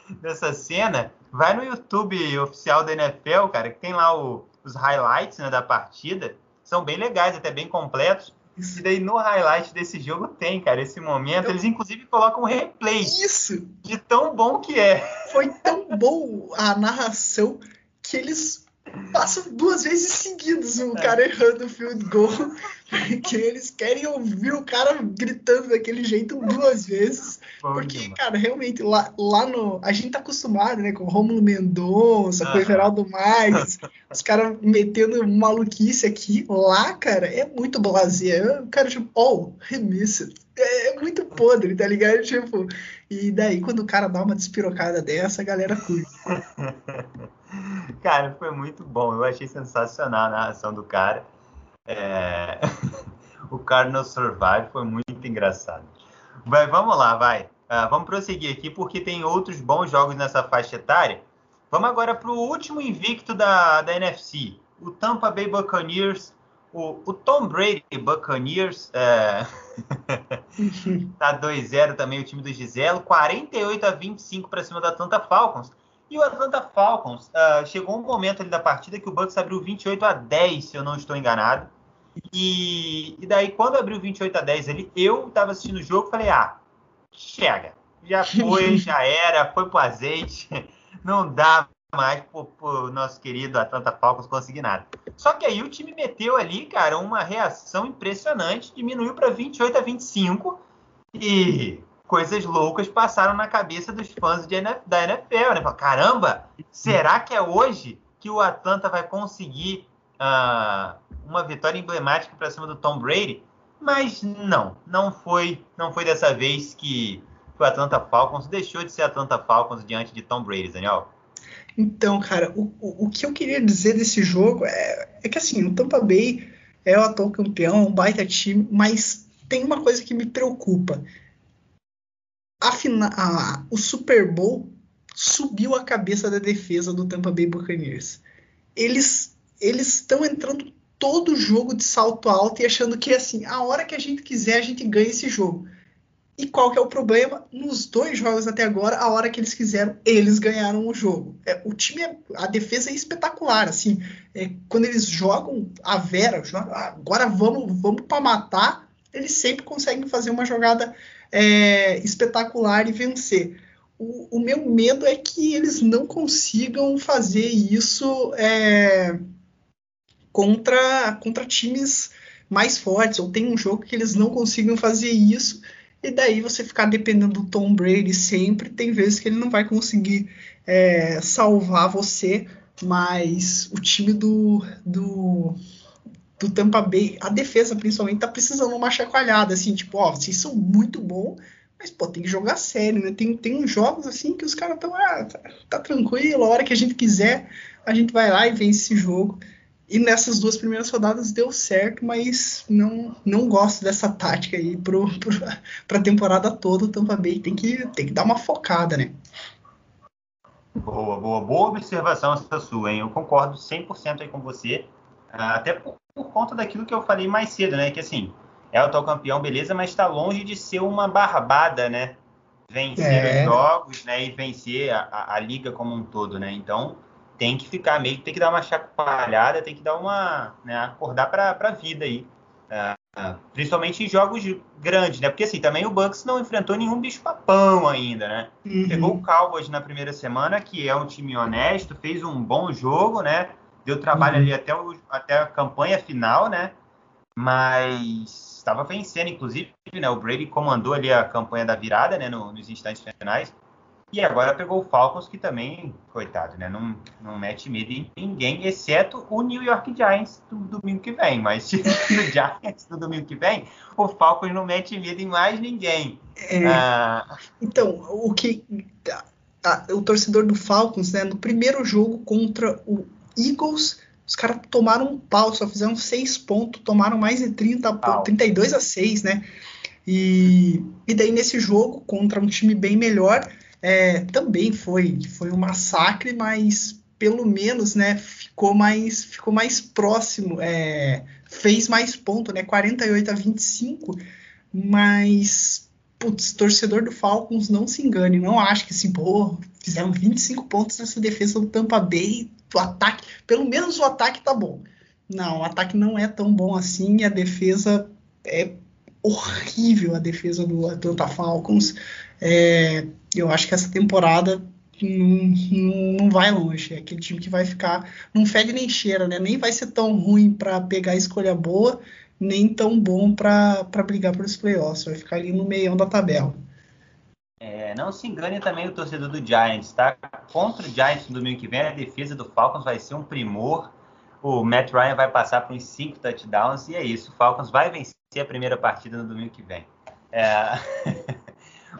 [LAUGHS] dessa cena, vai no YouTube oficial da NFL, cara, que tem lá o, os highlights né, da partida são bem legais, até bem completos. E daí no highlight desse jogo tem, cara, esse momento. Eles inclusive colocam um replay. Isso! De tão bom que é. Foi tão bom a narração que eles passam duas vezes seguidas o é. cara errando o field goal. [LAUGHS] Porque eles querem ouvir o cara gritando daquele jeito duas vezes. Porque, cara, realmente, lá, lá no. A gente tá acostumado, né? Com o Romulo Mendonça, com o Everaldo Marques, [LAUGHS] os caras metendo maluquice aqui. Lá, cara, é muito blazer. O cara, tipo, oh, remissa. É, é muito podre, tá ligado? Tipo, e daí, quando o cara dá uma despirocada dessa, a galera curte. [LAUGHS] cara, foi muito bom. Eu achei sensacional a narração do cara. É... [LAUGHS] o Cardinal Survive foi muito engraçado. Vai, vamos lá, vai. Uh, vamos prosseguir aqui porque tem outros bons jogos nessa faixa etária. Vamos agora para o último invicto da, da NFC. O Tampa Bay Buccaneers, o, o Tom Brady Buccaneers, é... [LAUGHS] tá 2-0 também o time do Giselo, 48 a 25 para cima da Atlanta Falcons. E o Atlanta Falcons, uh, chegou um momento ali da partida que o Bucks abriu 28 a 10, se eu não estou enganado. E, e daí, quando abriu 28 a 10 ali, eu estava assistindo o jogo e falei, ah, chega. Já foi, [LAUGHS] já era, foi pro azeite. [LAUGHS] Não dá mais pro, pro nosso querido Atlanta Falcons conseguir nada. Só que aí o time meteu ali, cara, uma reação impressionante, diminuiu para 28 a 25 e coisas loucas passaram na cabeça dos fãs de, da NFL, né? Caramba, será que é hoje que o Atlanta vai conseguir uh, uma vitória emblemática para cima do Tom Brady? Mas não, não foi, não foi dessa vez que o Atlanta Falcons deixou de ser Atlanta Falcons diante de Tom Brady, Daniel. Então, cara, o, o, que eu queria dizer desse jogo é, é que assim, o Tampa Bay é o atual campeão, um baita time, mas tem uma coisa que me preocupa. A, a, o Super Bowl subiu a cabeça da defesa do Tampa Bay Buccaneers. Eles eles estão entrando todo jogo de salto alto e achando que assim, a hora que a gente quiser a gente ganha esse jogo. E qual que é o problema? Nos dois jogos até agora, a hora que eles quiseram, eles ganharam o jogo. É, o time, é, a defesa é espetacular, assim. É, quando eles jogam a Vera, jogam, ah, agora vamos, vamos para matar, eles sempre conseguem fazer uma jogada é, espetacular e vencer. O, o, meu medo é que eles não consigam fazer isso é, contra, contra times mais fortes, ou tem um jogo que eles não consigam fazer isso e daí você ficar dependendo do Tom Brady sempre, tem vezes que ele não vai conseguir é, salvar você, mas o time do, do, do Tampa Bay, a defesa principalmente, tá precisando uma chacoalhada, assim, tipo, ó, vocês são muito bons, mas, pô, tem que jogar sério, né? Tem, tem uns jogos, assim, que os caras estão, ah, tá, tá tranquilo, a hora que a gente quiser, a gente vai lá e vence esse jogo. E nessas duas primeiras rodadas deu certo, mas não, não gosto dessa tática aí para [LAUGHS] a temporada toda. O Tampa Bay tem que, tem que dar uma focada, né? Boa, boa, boa observação essa sua, hein? Eu concordo 100% aí com você. Ah, até por, por, conta daquilo que eu falei mais cedo, né? Que assim, é o atual campeão, beleza, mas está longe de ser uma barbada, né? Vencer é. os jogos, né? E vencer a, a, a liga como um todo, né? Então tem que ficar meio que tem que dar uma chacoalhada, tem que dar uma, né, acordar para a vida aí. Uh, principalmente em jogos grandes, né? Porque assim, também o Bucks não enfrentou nenhum bicho papão ainda, né? Uhum. Pegou o Cowboys na primeira semana, que é um time honesto, fez um bom jogo, né? Deu trabalho uhum. ali até, o, até a campanha final, né? Mas estava vencendo, inclusive, né? O Brady comandou ali a campanha da virada, né? No, nos instantes finais. E agora pegou o Falcons, que também, coitado, né? Não, não mete medo em ninguém, exceto o New York Giants do domingo que vem. Mas [LAUGHS] no Giants do domingo que vem, o Falcons não mete medo em mais ninguém. É, ah, então, o que. o torcedor do Falcons, né? No primeiro jogo contra o Eagles, os caras tomaram um pau, só fizeram seis pontos, tomaram mais de 30 pontos, 32 a 6, né? E, e daí nesse jogo, contra um time bem melhor é, também foi, foi um massacre, mas pelo menos né, ficou, mais, ficou mais próximo, é, fez mais ponto, né, 48 a 25, mas putz, torcedor do Falcons não se engane, não acho que assim, pô, fizeram 25 pontos nessa defesa do Tampa Bay, o ataque, pelo menos o ataque tá bom. Não, o ataque não é tão bom assim, a defesa é horrível, a defesa do Atlanta Falcons. É, eu acho que essa temporada não, não, vai longe. É aquele time que vai ficar. Não fede nem cheira, né? Nem vai ser tão ruim para pegar a escolha boa, nem tão bom para brigar pelos playoffs. Vai ficar ali no meião da tabela. É, não se engane também o torcedor do Giants, tá? Contra o Giants no domingo que vem, a defesa do Falcons vai ser um primor. O Matt Ryan vai passar por uns 5 touchdowns e é isso. O Falcons vai vencer a primeira partida no domingo que vem. É... [LAUGHS]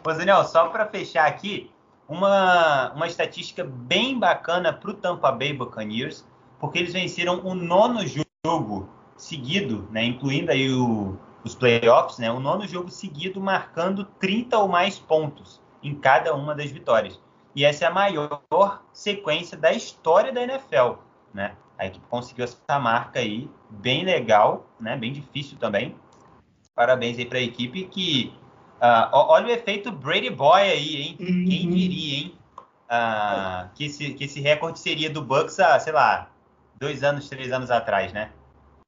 Ô, Daniel, só para fechar aqui, uma, uma estatística bem bacana para o Tampa Bay Buccaneers, porque eles venceram o nono jogo seguido, né, incluindo aí o, os playoffs, né, o nono jogo seguido marcando 30 ou mais pontos em cada uma das vitórias. E essa é a maior sequência da história da NFL, né? A equipe conseguiu essa marca aí, bem legal, né? Bem difícil também. Parabéns aí para a equipe que Uh, olha o efeito Brady Boy aí, hein? Uhum. Quem diria, hein? uh, que, esse, que esse recorde seria do Bucks há, sei lá, dois anos, três anos atrás, né?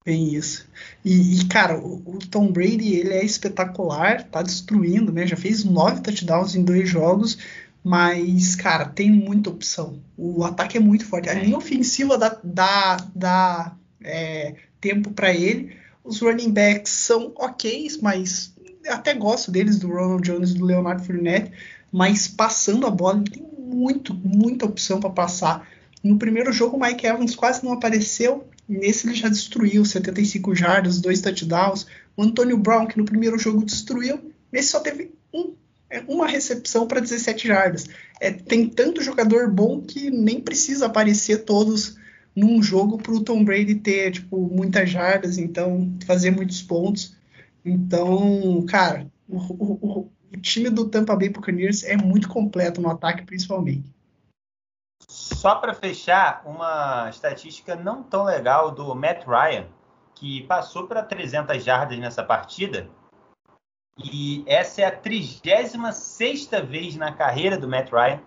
Bem isso. E, e, cara, o, o, Tom Brady, ele é espetacular, tá destruindo, né? Já fez nove touchdowns em dois jogos, mas, cara, tem muita opção. O ataque é muito forte. A linha ofensiva dá, dá, dá é, tempo para ele. Os running backs são ok, mas até gosto deles, do Ronald Jones e do Leonardo Fournette, mas passando a bola, ele tem muito, muita opção para passar. No primeiro jogo, o Mike Evans quase não apareceu, nesse ele já destruiu 75 jardas, dois touchdowns. O Antonio Brown, que no primeiro jogo destruiu, nesse só teve um, é, uma recepção para 17 jardas. É, tem tanto jogador bom que nem precisa aparecer todos num jogo para o Tom Brady ter tipo, muitas jardas, então fazer muitos pontos. Então, cara, o, o, o time do Tampa Bay Buccaneers é muito completo no ataque, principalmente. Só para fechar, uma estatística não tão legal do Matt Ryan, que passou para 300 jardas nessa partida. E essa é a 36 vez na carreira do Matt Ryan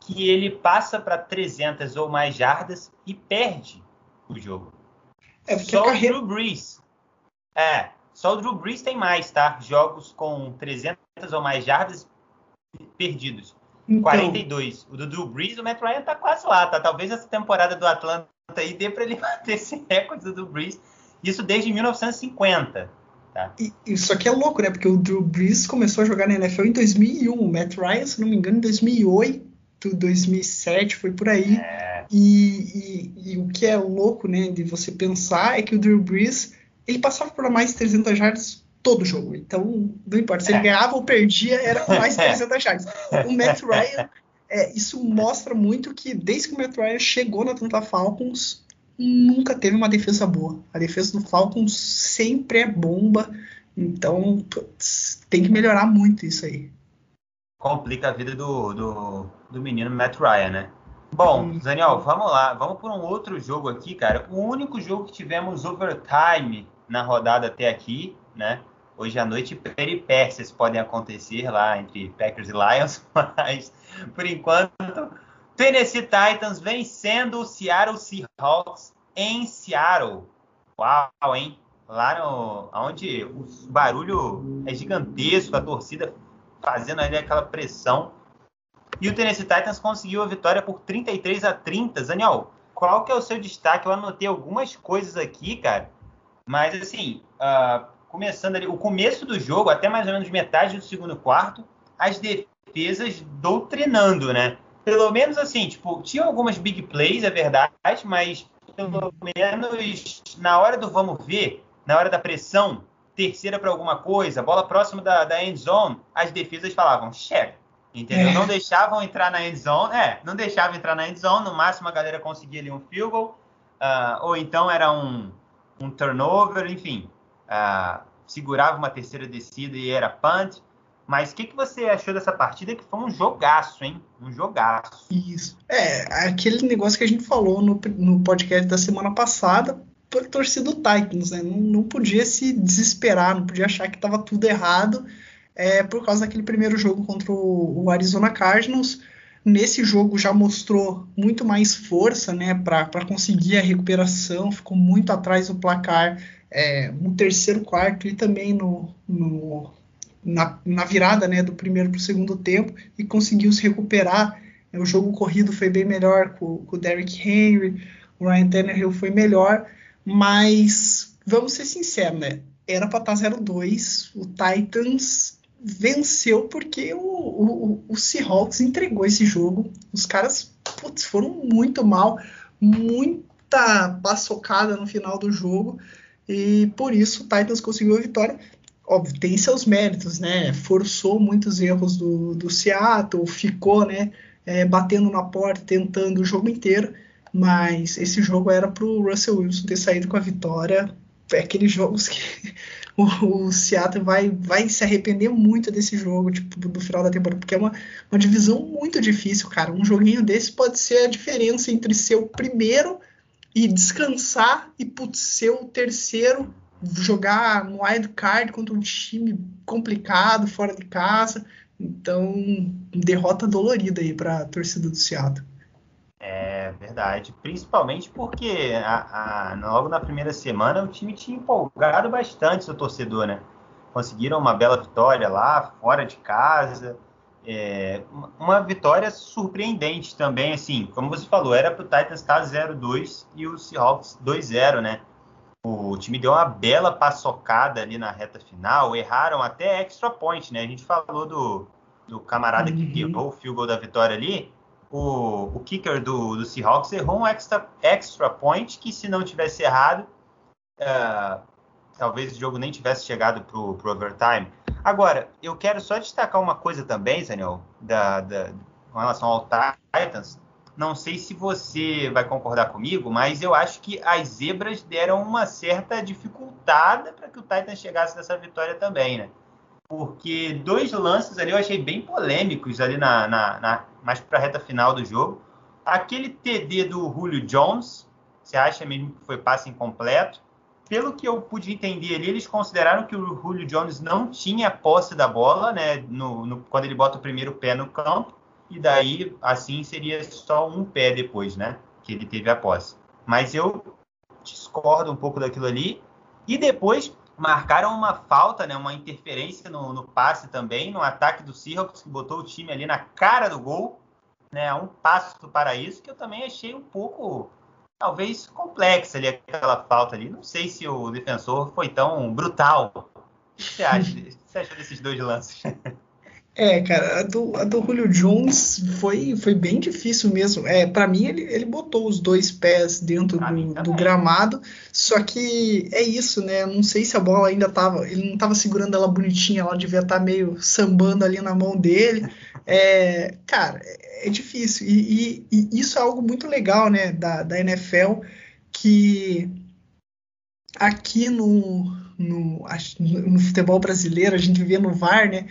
que ele passa para 300 ou mais jardas e perde o jogo. É porque só carreira... o Drew Brees. É, só o Drew Brees tem mais, tá? Jogos com 300 ou mais jardas perdidos. Então... 42. O do Drew Brees, o Matt Ryan tá quase lá, tá? Talvez essa temporada do Atlanta aí dê para ele [LAUGHS] bater esse recorde do Drew Brees. Isso desde 1950. Tá. E, isso aqui é louco, né? Porque o Drew Brees começou a jogar na NFL em 2001. O Matt Ryan, se não me engano, em 2008. 2007, foi por aí. É. E, e, e, o que é louco, né, de você pensar é que o Drew Brees, ele passava por mais de 300 jardas todo jogo. Então, não importa, se ele é. ganhava ou perdia, era [LAUGHS] mais de 300 jardas. O Matt [LAUGHS] Ryan, é, isso mostra muito que desde que o Matt Ryan chegou na Atlanta Falcons, nunca teve uma defesa boa. A defesa do Falcons sempre é bomba. Então, putz, tem que melhorar muito isso aí complica a vida do, do, do menino Matt Ryan, né? Bom, Daniel, vamos lá. Vamos por um outro jogo aqui, cara. O único jogo que tivemos overtime na rodada até aqui, né? Hoje à noite, peripécias podem acontecer lá entre Packers e Lions, [LAUGHS] mas por enquanto, Tennessee Titans vencendo o Seattle Seahawks em Seattle. Uau, hein? Lá no, onde o barulho é gigantesco, a torcida fazendo ali aquela pressão. E o Tennessee Titans conseguiu a vitória por 33 a 30. Daniel, qual que é o seu destaque? Eu anotei algumas coisas aqui, cara. Mas assim, uh, começando ali, o começo do jogo, até mais ou menos metade do segundo quarto, as defesas doutrinando, né? Pelo menos assim, tipo, tinha algumas big plays, é verdade, mas pelo menos na hora do vamos ver, na hora da pressão, terceira para alguma coisa, bola próxima da, da end zone, as defesas falavam, check. Entendeu? É. Não deixavam entrar na end zone, é, não deixavam entrar na end zone, no máximo a galera conseguia ali um field goal, uh, ou então era um, um turnover, enfim, uh, segurava uma terceira descida e era punt. Mas o que, que você achou dessa partida? Que foi um jogaço, hein? Um jogaço. Isso. É, aquele negócio que a gente falou no, no podcast da semana passada por torcida do Titans, né? Não, não, podia se desesperar, não podia achar que estava tudo errado é, por causa daquele primeiro jogo contra o, o, Arizona Cardinals. Nesse jogo já mostrou muito mais força né, para conseguir a recuperação, ficou muito atrás do placar é, no terceiro quarto e também no, no na, na, virada né, do primeiro para o segundo tempo e conseguiu se recuperar. O jogo corrido foi bem melhor com, com o Derrick Henry, o Ryan Tannehill foi melhor mas vamos ser sinceros, né? Era para estar 0-2. O Titans venceu porque o, o, o, Seahawks entregou esse jogo. Os caras putz, foram muito mal, muita paçocada no final do jogo. E por isso o Titans conseguiu a vitória. Óbvio, tem seus méritos, né? Forçou muitos erros do, do Seattle, ficou, né? É, batendo na porta, tentando o jogo inteiro mas esse jogo era para o Russell Wilson ter saído com a vitória. É aqueles jogos que o, Seattle vai, vai se arrepender muito desse jogo, tipo, do final da temporada, porque é uma, uma divisão muito difícil, cara. Um joguinho desse pode ser a diferença entre ser o primeiro e descansar e putz, ser o terceiro, jogar no wild card contra um time complicado, fora de casa. Então, derrota dolorida aí para a torcida do Seattle. É verdade, principalmente porque a, a, logo na primeira semana o time tinha empolgado bastante seu torcedor, né? Conseguiram uma bela vitória lá, fora de casa. É, uma vitória surpreendente também, assim, como você falou, era para o Titans estar 0-2 e o Seahawks 2-0, né? O time deu uma bela paçocada ali na reta final, erraram até extra point, né? A gente falou do, do camarada que errou uhum. o field goal da vitória ali. O, o kicker do, do Seahawks errou um extra, extra point que, se não tivesse errado, uh, talvez o jogo nem tivesse chegado para o overtime. Agora, eu quero só destacar uma coisa também, Daniel, da, da, com relação ao Titans. Não sei se você vai concordar comigo, mas eu acho que as zebras deram uma certa dificultada para que o Titans chegasse nessa vitória também, né? Porque dois lances ali eu achei bem polêmicos ali na, na, na mais para a reta final do jogo. Aquele TD do Julio Jones, você acha mesmo que foi passe incompleto? pelo que eu pude entender ali, eles consideraram que o Julio Jones não tinha posse da bola, né, no, no, quando ele bota o primeiro pé no campo, e daí, assim, seria só um pé depois, né, que ele teve a posse. Mas eu discordo um pouco daquilo ali. E depois marcaram uma falta, né, uma interferência no, no passe também, no ataque do Seahawks, que botou o time ali na cara do gol, né, um passo para isso, que eu também achei um pouco talvez complexa ali aquela falta ali. Não sei se o defensor foi tão brutal. O que você acha, o que você acha desses dois lances? [LAUGHS] É, cara, a do, a do Julio Jones foi, foi bem difícil mesmo. É, para mim, ele, ele botou os dois pés dentro do, do, gramado, só que é isso, né? Não sei se a bola ainda tava. Ele não tava segurando ela bonitinha, ela devia estar tá meio sambando ali na mão dele. É, cara, é difícil. E, e, e, isso é algo muito legal, né, da, da NFL, que aqui no, no, no futebol brasileiro, a gente vê no VAR, né?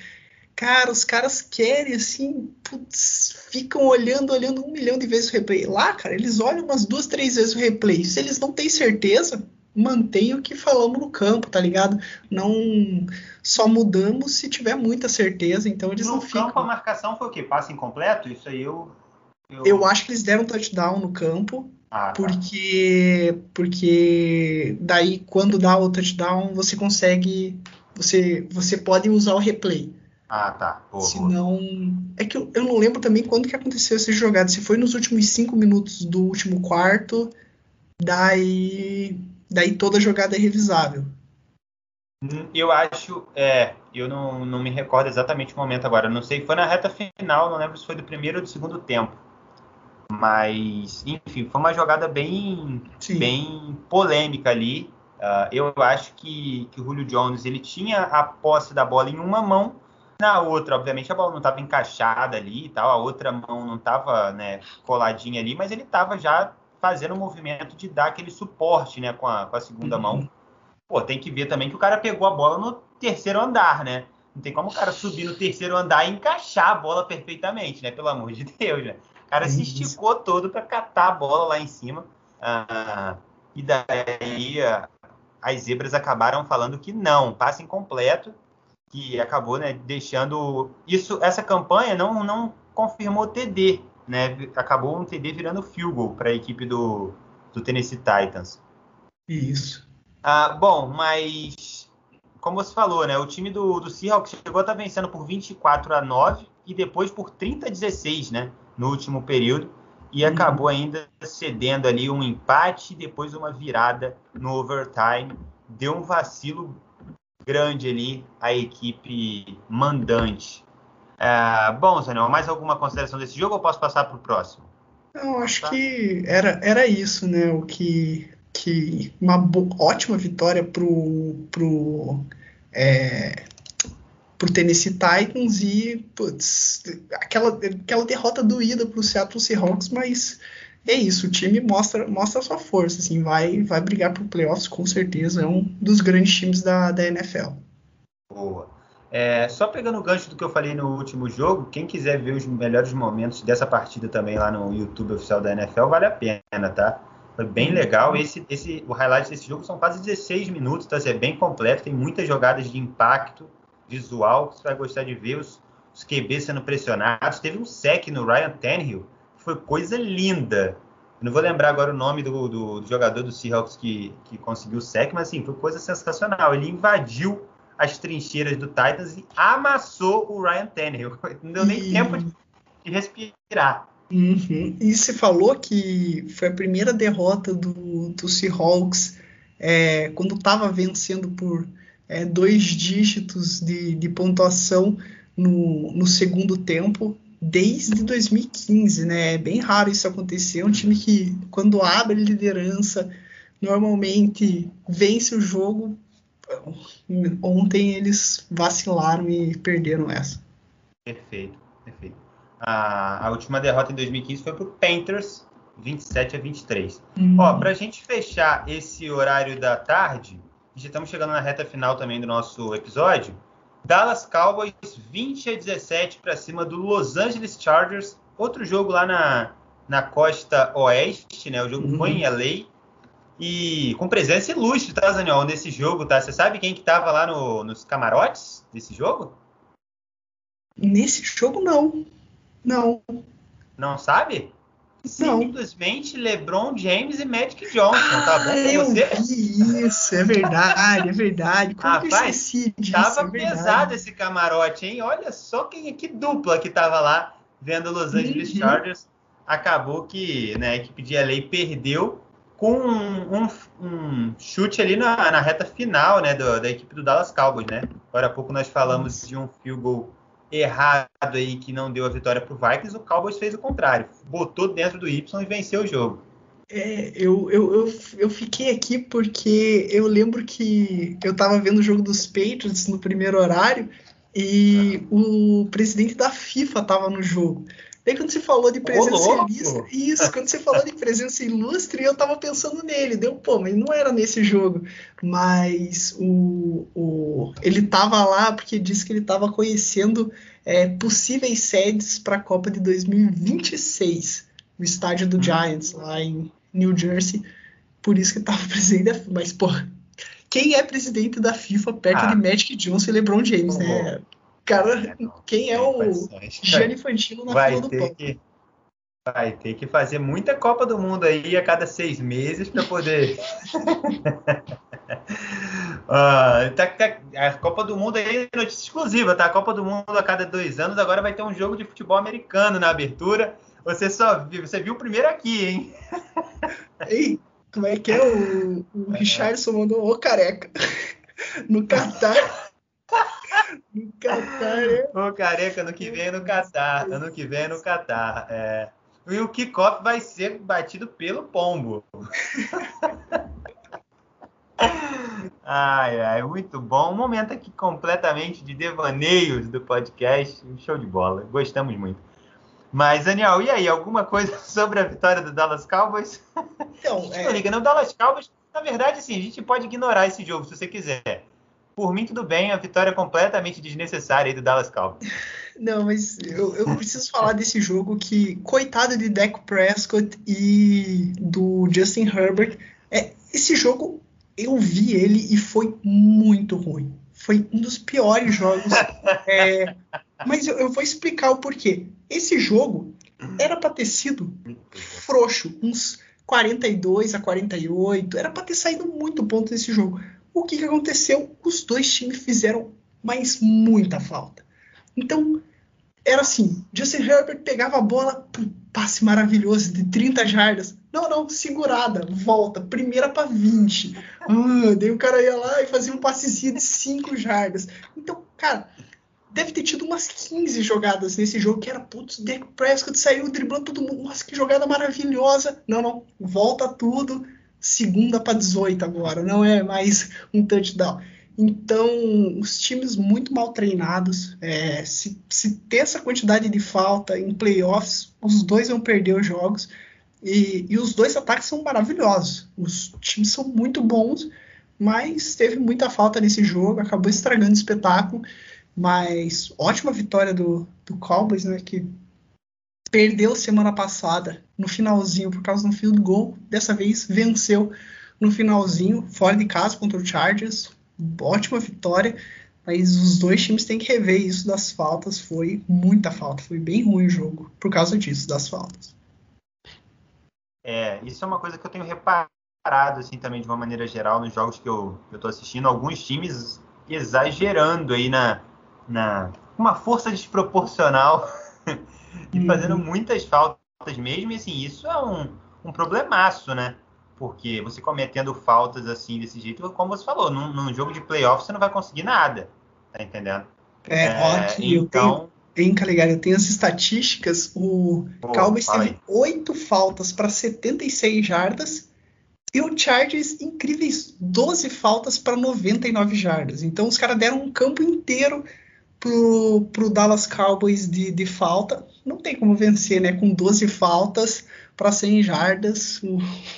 Cara, os caras querem, assim, putz, ficam olhando, olhando um milhão de vezes o replay. Lá, cara, eles olham umas duas, três vezes o replay. Se eles não têm certeza, mantém o que falamos no campo, tá ligado? Não só mudamos se tiver muita certeza, então eles no não ficam. No campo a marcação foi o quê? Passe incompleto? Isso aí eu, eu. Eu, acho que eles deram touchdown no campo. Ah, tá. porque porque daí quando dá o touchdown você consegue você você pode usar o replay. Ah, tá. Boa, se não é que eu, eu não lembro também quando que aconteceu essa jogada. Se foi nos últimos cinco minutos do último quarto, daí daí toda jogada é revisável. Hum, eu acho, é, eu não, não me recordo exatamente o momento agora. Não sei, foi na reta final, não lembro se foi do primeiro ou do segundo tempo. Mas, enfim, foi uma jogada bem, bem polêmica ali. Uh, eu acho que, que o Julio Jones ele tinha a posse da bola em uma mão, na outra, obviamente, a bola não estava encaixada ali e tal, a outra mão não estava né, coladinha ali, mas ele estava já fazendo o movimento de dar aquele suporte né, com, a, com a segunda uhum. mão. Pô, tem que ver também que o cara pegou a bola no terceiro andar, né? Não tem como o cara subir no terceiro andar e encaixar a bola perfeitamente, né? Pelo amor de Deus, né? O cara se esticou todo para catar a bola lá em cima. Ah, e daí ah, as zebras acabaram falando que não, passe incompleto, que acabou né, deixando. Isso, essa campanha não, não confirmou TD, né? Acabou um TD virando field goal para a equipe do, do Tennessee Titans. Isso. Ah, bom, mas como você falou, né? O time do, do Seahawks chegou a estar tá vencendo por 24 a 9 e depois por 30 a 16, né? No último período. E uhum. acabou ainda cedendo ali um empate, depois uma virada no overtime. Deu um vacilo grande ali a equipe mandante. É, bom, Zanel, mais alguma consideração desse jogo ou posso passar para o próximo? Eu acho tá. que era, era isso, né? O que, que uma ótima vitória pro, pro, é, pro Tennessee Titans e putz, aquela, aquela derrota doída pro Seattle Seahawks, mas é isso, o time mostra, mostra a sua força, assim, vai, vai brigar pro playoffs com certeza, é um dos grandes times da, da NFL. Boa. É, só pegando o gancho do que eu falei no último jogo, quem quiser ver os melhores momentos dessa partida também lá no YouTube oficial da NFL, vale a pena, tá? Foi bem legal. Esse, esse, o highlight desse jogo são quase 16 minutos, tá? É bem completo, tem muitas jogadas de impacto visual que você vai gostar de ver. Os os QB sendo pressionados. Teve um sec no Ryan Tannehill, foi coisa linda. Não vou lembrar agora o nome do, do, do jogador do Seahawks que, que conseguiu o sec, mas assim, foi coisa sensacional. Ele invadiu as trincheiras do Titans e amassou o Ryan Tannehill. [LAUGHS] Não deu nem e... tempo de, de respirar. Uhum. E se falou que foi a primeira derrota do, do Seahawks é, quando estava vencendo por é, dois dígitos de, de pontuação no, no, segundo tempo desde 2015, né? É bem raro isso acontecer. É um time que, quando abre liderança, normalmente vence o jogo. Ontem eles vacilaram e perderam essa. Perfeito, perfeito. A, a última derrota em 2015 foi para o Panthers, 27 a 23. Hum. Ó, para a gente fechar esse horário da tarde, já estamos chegando na reta final também do nosso episódio. Dallas Cowboys 20 a 17 para cima do Los Angeles Chargers. Outro jogo lá na, na costa oeste, né? O jogo uhum. foi em LA. E com presença ilustre, tá, Zaniol, nesse jogo, tá? Você sabe quem que tava lá no, nos camarotes desse jogo? Nesse jogo, não. Não. Não sabe? Simplesmente LeBron James e Magic Johnson, ah, tá bom eu você? Vi isso, é verdade, é verdade. Como Rapaz, eu esqueci disso? Tava é pesado esse camarote, hein? Olha só quem que dupla que tava lá vendo Los Angeles uhum. Chargers. Acabou que né, a equipe de LA perdeu com um, um, um chute ali na, na, reta final né, do, da equipe do Dallas Cowboys, né? Agora há pouco nós falamos de um field goal errado aí que não deu a vitória para o Vikings, o Cowboys fez o contrário. Botou dentro do Y e venceu o jogo. É, eu, eu, eu, eu, fiquei aqui porque eu lembro que eu estava vendo o jogo dos Patriots no primeiro horário e o presidente da FIFA estava no jogo. Daí quando você falou de presença ilustre, isso, quando você falou de presença ilustre, eu tava pensando nele. Deu, pô, mas não era nesse jogo. Mas o, o ele tava lá porque disse que ele tava conhecendo é, possíveis sedes para a Copa de 2026, no estádio do hum. Giants, lá em New Jersey. Por isso que tava [LAUGHS] presente. Mas, pô, quem é presidente da FIFA perto ah. de Magic Johnson e LeBron James, né? Cara, quem é o Gianni Infantino na vai fila do pão? Que, vai ter que fazer muita Copa do Mundo aí a cada seis meses para poder. uh, [LAUGHS] tá, tá, a Copa do Mundo aí é notícia exclusiva, tá? A Copa do Mundo a cada dois anos agora vai ter um jogo de futebol americano na abertura. Você só viu, você viu o primeiro aqui, hein? [LAUGHS] Ei, como é que é o, o Richardson mandou ô careca [LAUGHS] no Catar? No Catar? Ô, careca, ano que vem é no Catar. Ano que vem é no Catar. É. E o kickoff vai ser batido pelo pombo. [LAUGHS] ai, ai, muito bom. Um momento aqui completamente de devaneios do podcast. Show de bola. Gostamos muito. Mas, Daniel, e aí? Alguma coisa [LAUGHS] sobre a vitória do Dallas Cowboys? Então, [LAUGHS] é... não liga, não. Dallas Cowboys, na verdade, sim, a gente pode ignorar esse jogo se você quiser por mim tudo bem, a vitória completamente desnecessária aí do Dallas Cowboys. [LAUGHS] Não, mas eu, eu preciso falar desse jogo que, coitado de Dak Prescott e do Justin Herbert, é, esse jogo eu vi ele e foi muito ruim. Foi um dos piores jogos. [LAUGHS] é, mas eu, eu, vou explicar o porquê. Esse jogo era para ter sido frouxo, uns 42 a 48. Era para ter saído muito ponto desse jogo. O que, que aconteceu? Os dois times fizeram mais muita falta. Então, era assim: Justin Herbert pegava a bola, pum, passe maravilhoso de 30 jardas. Não, não, segurada, volta, primeira para 20. Ah, daí o cara ia lá e fazia um passezinho de 5 jardas. Então, cara, deve ter tido umas 15 jogadas nesse jogo que era, putz, Dak Prescott saiu driblando todo mundo. Nossa, que jogada maravilhosa. Não, não, volta tudo segunda para 18 agora, não é mais um touchdown. Então, os times muito mal treinados. É, se, se ter essa quantidade de falta em playoffs, os dois vão perder os jogos. E, e, os dois ataques são maravilhosos. Os times são muito bons, mas teve muita falta nesse jogo, acabou estragando o espetáculo. Mas ótima vitória do, do Cowboys, né? Que perdeu semana passada no finalzinho por causa do field goal. Dessa vez venceu no finalzinho, fora de casa contra o Chargers. Ótima vitória. Mas os dois times têm que rever isso das faltas. Foi muita falta. Foi bem ruim o jogo por causa disso, das faltas. É, isso é uma coisa que eu tenho reparado, assim, também de uma maneira geral nos jogos que eu, eu tô assistindo. Alguns times exagerando aí na, na uma força desproporcional [LAUGHS] e fazendo uhum. muitas faltas mesmo. E, assim, isso é um, um problemaço, né? Porque você cometendo faltas assim, desse jeito, como você falou, num, num jogo de playoff você não vai conseguir nada. Tá entendendo? É, é ótimo. Então, Hein, Caligari, eu tenho as estatísticas. O Pô, Cowboys teve oito faltas para 76 jardas e o Chargers, incríveis 12 faltas para 99 jardas. Então os caras deram um campo inteiro pro, pro Dallas Cowboys de, de falta. Não tem como vencer, né? Com 12 faltas para 100 jardas. O,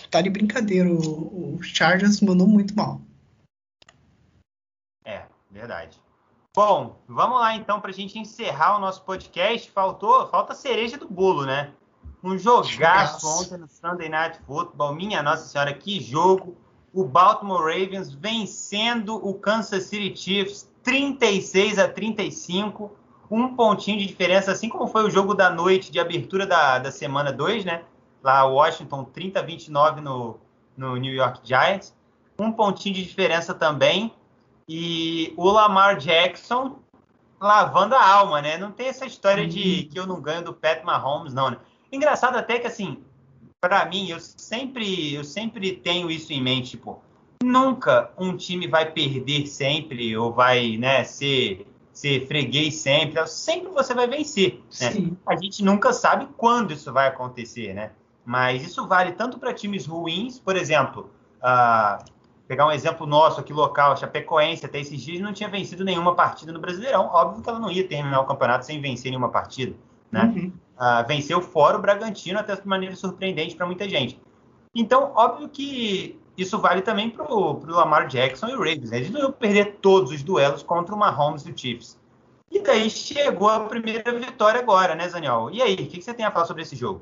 tá de brincadeira. O, o Chargers mandou muito mal. É, verdade. Bom, vamos lá então para a gente encerrar o nosso podcast. Faltou, falta a cereja do bolo, né? Um jogaço ontem no Sunday Night Football. Minha Nossa Senhora, que jogo! O Baltimore Ravens vencendo o Kansas City Chiefs 36 a 35. Um pontinho de diferença, assim como foi o jogo da noite de abertura da, da semana 2, né? Lá Washington 30 a 29 no, no New York Giants. Um pontinho de diferença também e o Lamar Jackson lavando a alma, né? Não tem essa história de que eu não ganho do Pat Mahomes, não, né? Engraçado até que, assim, para mim, eu sempre, eu sempre tenho isso em mente, tipo, nunca um time vai perder sempre ou vai, né, ser, ser freguês sempre. Sempre você vai vencer, né? A gente nunca sabe quando isso vai acontecer, né? Mas isso vale tanto para times ruins, por exemplo, uh, pegar um exemplo nosso aqui local, a Chapecoense até esses dias não tinha vencido nenhuma partida no Brasileirão. Óbvio que ela não ia terminar o campeonato sem vencer nenhuma partida, né? Uhum. Uh, venceu fora o Bragantino até de maneira surpreendente para muita gente. Então, óbvio que isso vale também para o Lamar Jackson e o Ravens. Né? Eles não iam perder todos os duelos contra o Mahomes e o Chiefs. E daí chegou a primeira vitória agora, né, Zaniol? E aí, o que, que você tem a falar sobre esse jogo?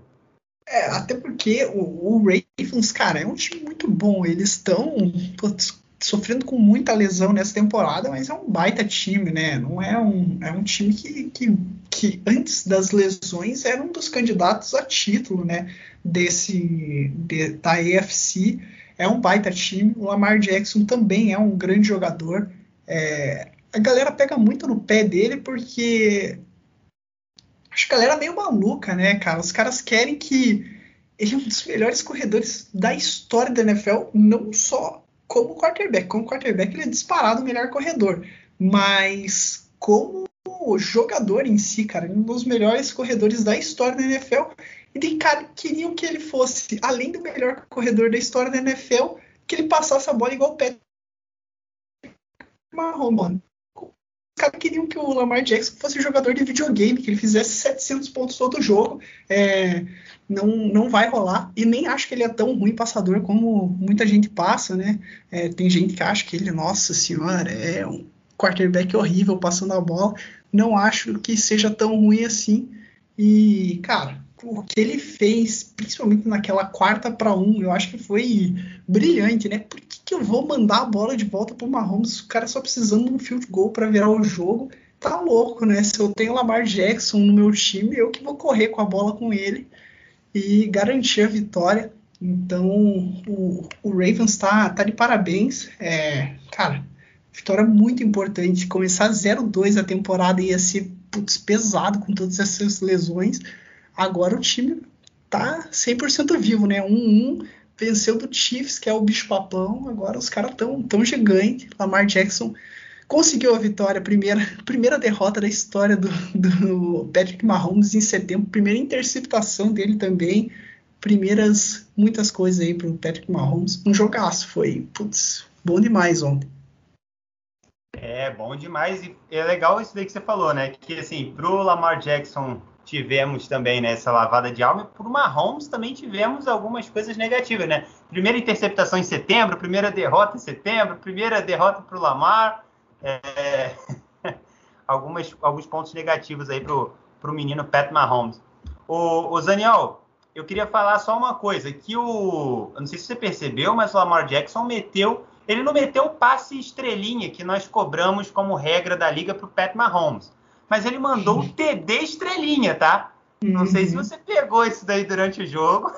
É, até porque o, o, Ravens, cara, é um time muito bom. Eles estão sofrendo com muita lesão nessa temporada, mas é um baita time, né? Não é um, é um time que, que, que antes das lesões era um dos candidatos a título, né? Desse de, da AFC. É um baita time. O Lamar Jackson também é um grande jogador. É, a galera pega muito no pé dele porque acho que a galera é meio maluca, né, cara? Os caras querem que ele é um dos melhores corredores da história da NFL, não só como quarterback. Como quarterback, ele é disparado o melhor corredor. Mas como jogador em si, cara, é um dos melhores corredores da história da NFL. E de cara, queriam que ele fosse, além do melhor corredor da história da NFL, que ele passasse a bola igual o Patrick Mahomes, mano caras queriam que o Lamar Jackson fosse jogador de videogame, que ele fizesse 700 pontos todo jogo. É, não, não vai rolar. E nem acho que ele é tão ruim passador como muita gente passa, né? É, tem gente que acha que ele, nossa senhora, é um quarterback horrível passando a bola. Não acho que seja tão ruim assim. E, cara, o que ele fez, principalmente naquela quarta para um, eu acho que foi brilhante, né? Por que, que eu vou mandar a bola de volta pro Mahomes? O cara só precisando de um field goal para virar o jogo. Tá louco, né? Se eu tenho o Lamar Jackson no meu time, eu que vou correr com a bola com ele e garantir a vitória. Então, o, o Ravens tá, tá de parabéns. É, cara, vitória muito importante. Começar 0-2 a temporada ia ser putz, pesado com todas essas lesões. Agora o time tá 100% vivo, né? 1-1, venceu do Chiefs, que é o bicho-papão. Agora os caras tão, tão gigante. Lamar Jackson conseguiu a vitória, primeira, [LAUGHS] primeira derrota da história do, do Patrick Mahomes em setembro, primeira interceptação dele também, primeiras muitas coisas aí pro Patrick Mahomes. Um jogaço, foi, putz, bom demais ontem. É, bom demais. E é legal isso daí que você falou, né? Que assim, pro Lamar Jackson tivemos também né, lavada de alma. Por Mahomes também tivemos algumas coisas negativas, né? Primeira interceptação em setembro, primeira derrota em setembro, primeira derrota para o Lamar. É... [LAUGHS] Algumas, alguns pontos negativos aí para o menino Pat Mahomes. O, o Zaniel, eu queria falar só uma coisa, que o. Eu não sei se você percebeu, mas o Lamar Jackson meteu Ele não meteu o passe estrelinha que nós cobramos como regra da liga para o Pat Mahomes. Mas ele mandou o TD estrelinha, tá? Não sei se uhum. você pegou isso daí durante o jogo.